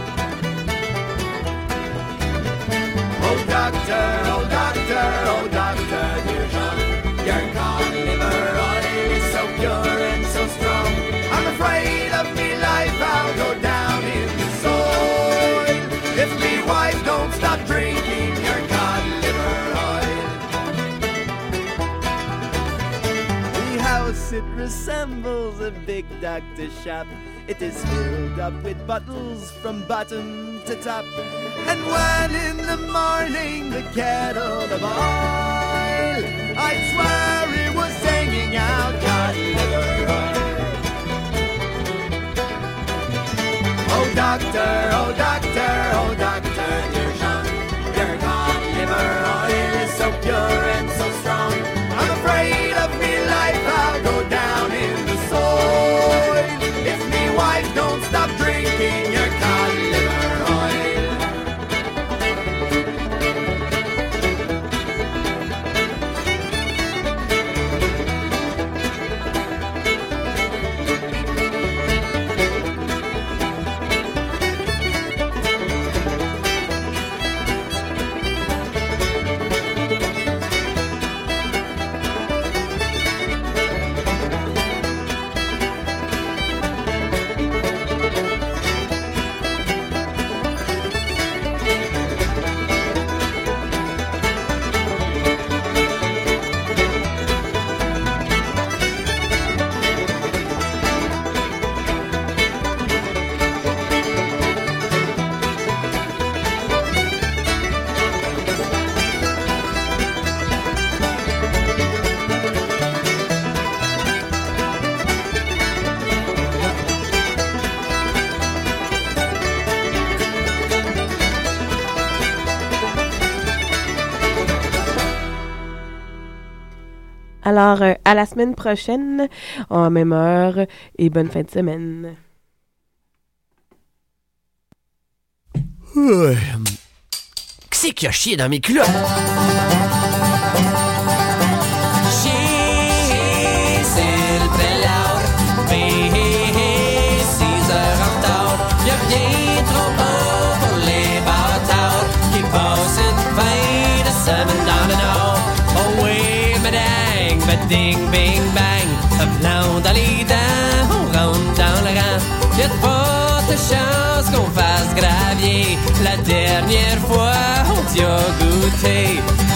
Oh doctor, oh doctor, oh doctor, dear John, your cod liver oil is so pure and so strong. I'm afraid of me life, I'll go down in the soil if me wife don't stop drinking your cod liver oil. The house it resembles a big doctor shop it is filled up with bottles from bottom to top. And when in the morning the kettle of oil, I swear it was singing out God liver oil. Oh doctor, oh doctor, oh doctor, dear Jean, your God liver oil oh, is so pure and so strong. I'm afraid. Alors, euh, à la semaine prochaine, en même heure, et bonne fin de semaine. Qui c'est qui a chié dans mes culottes? qu'on fasse gravier. La dernière fois, on t'y a goûté.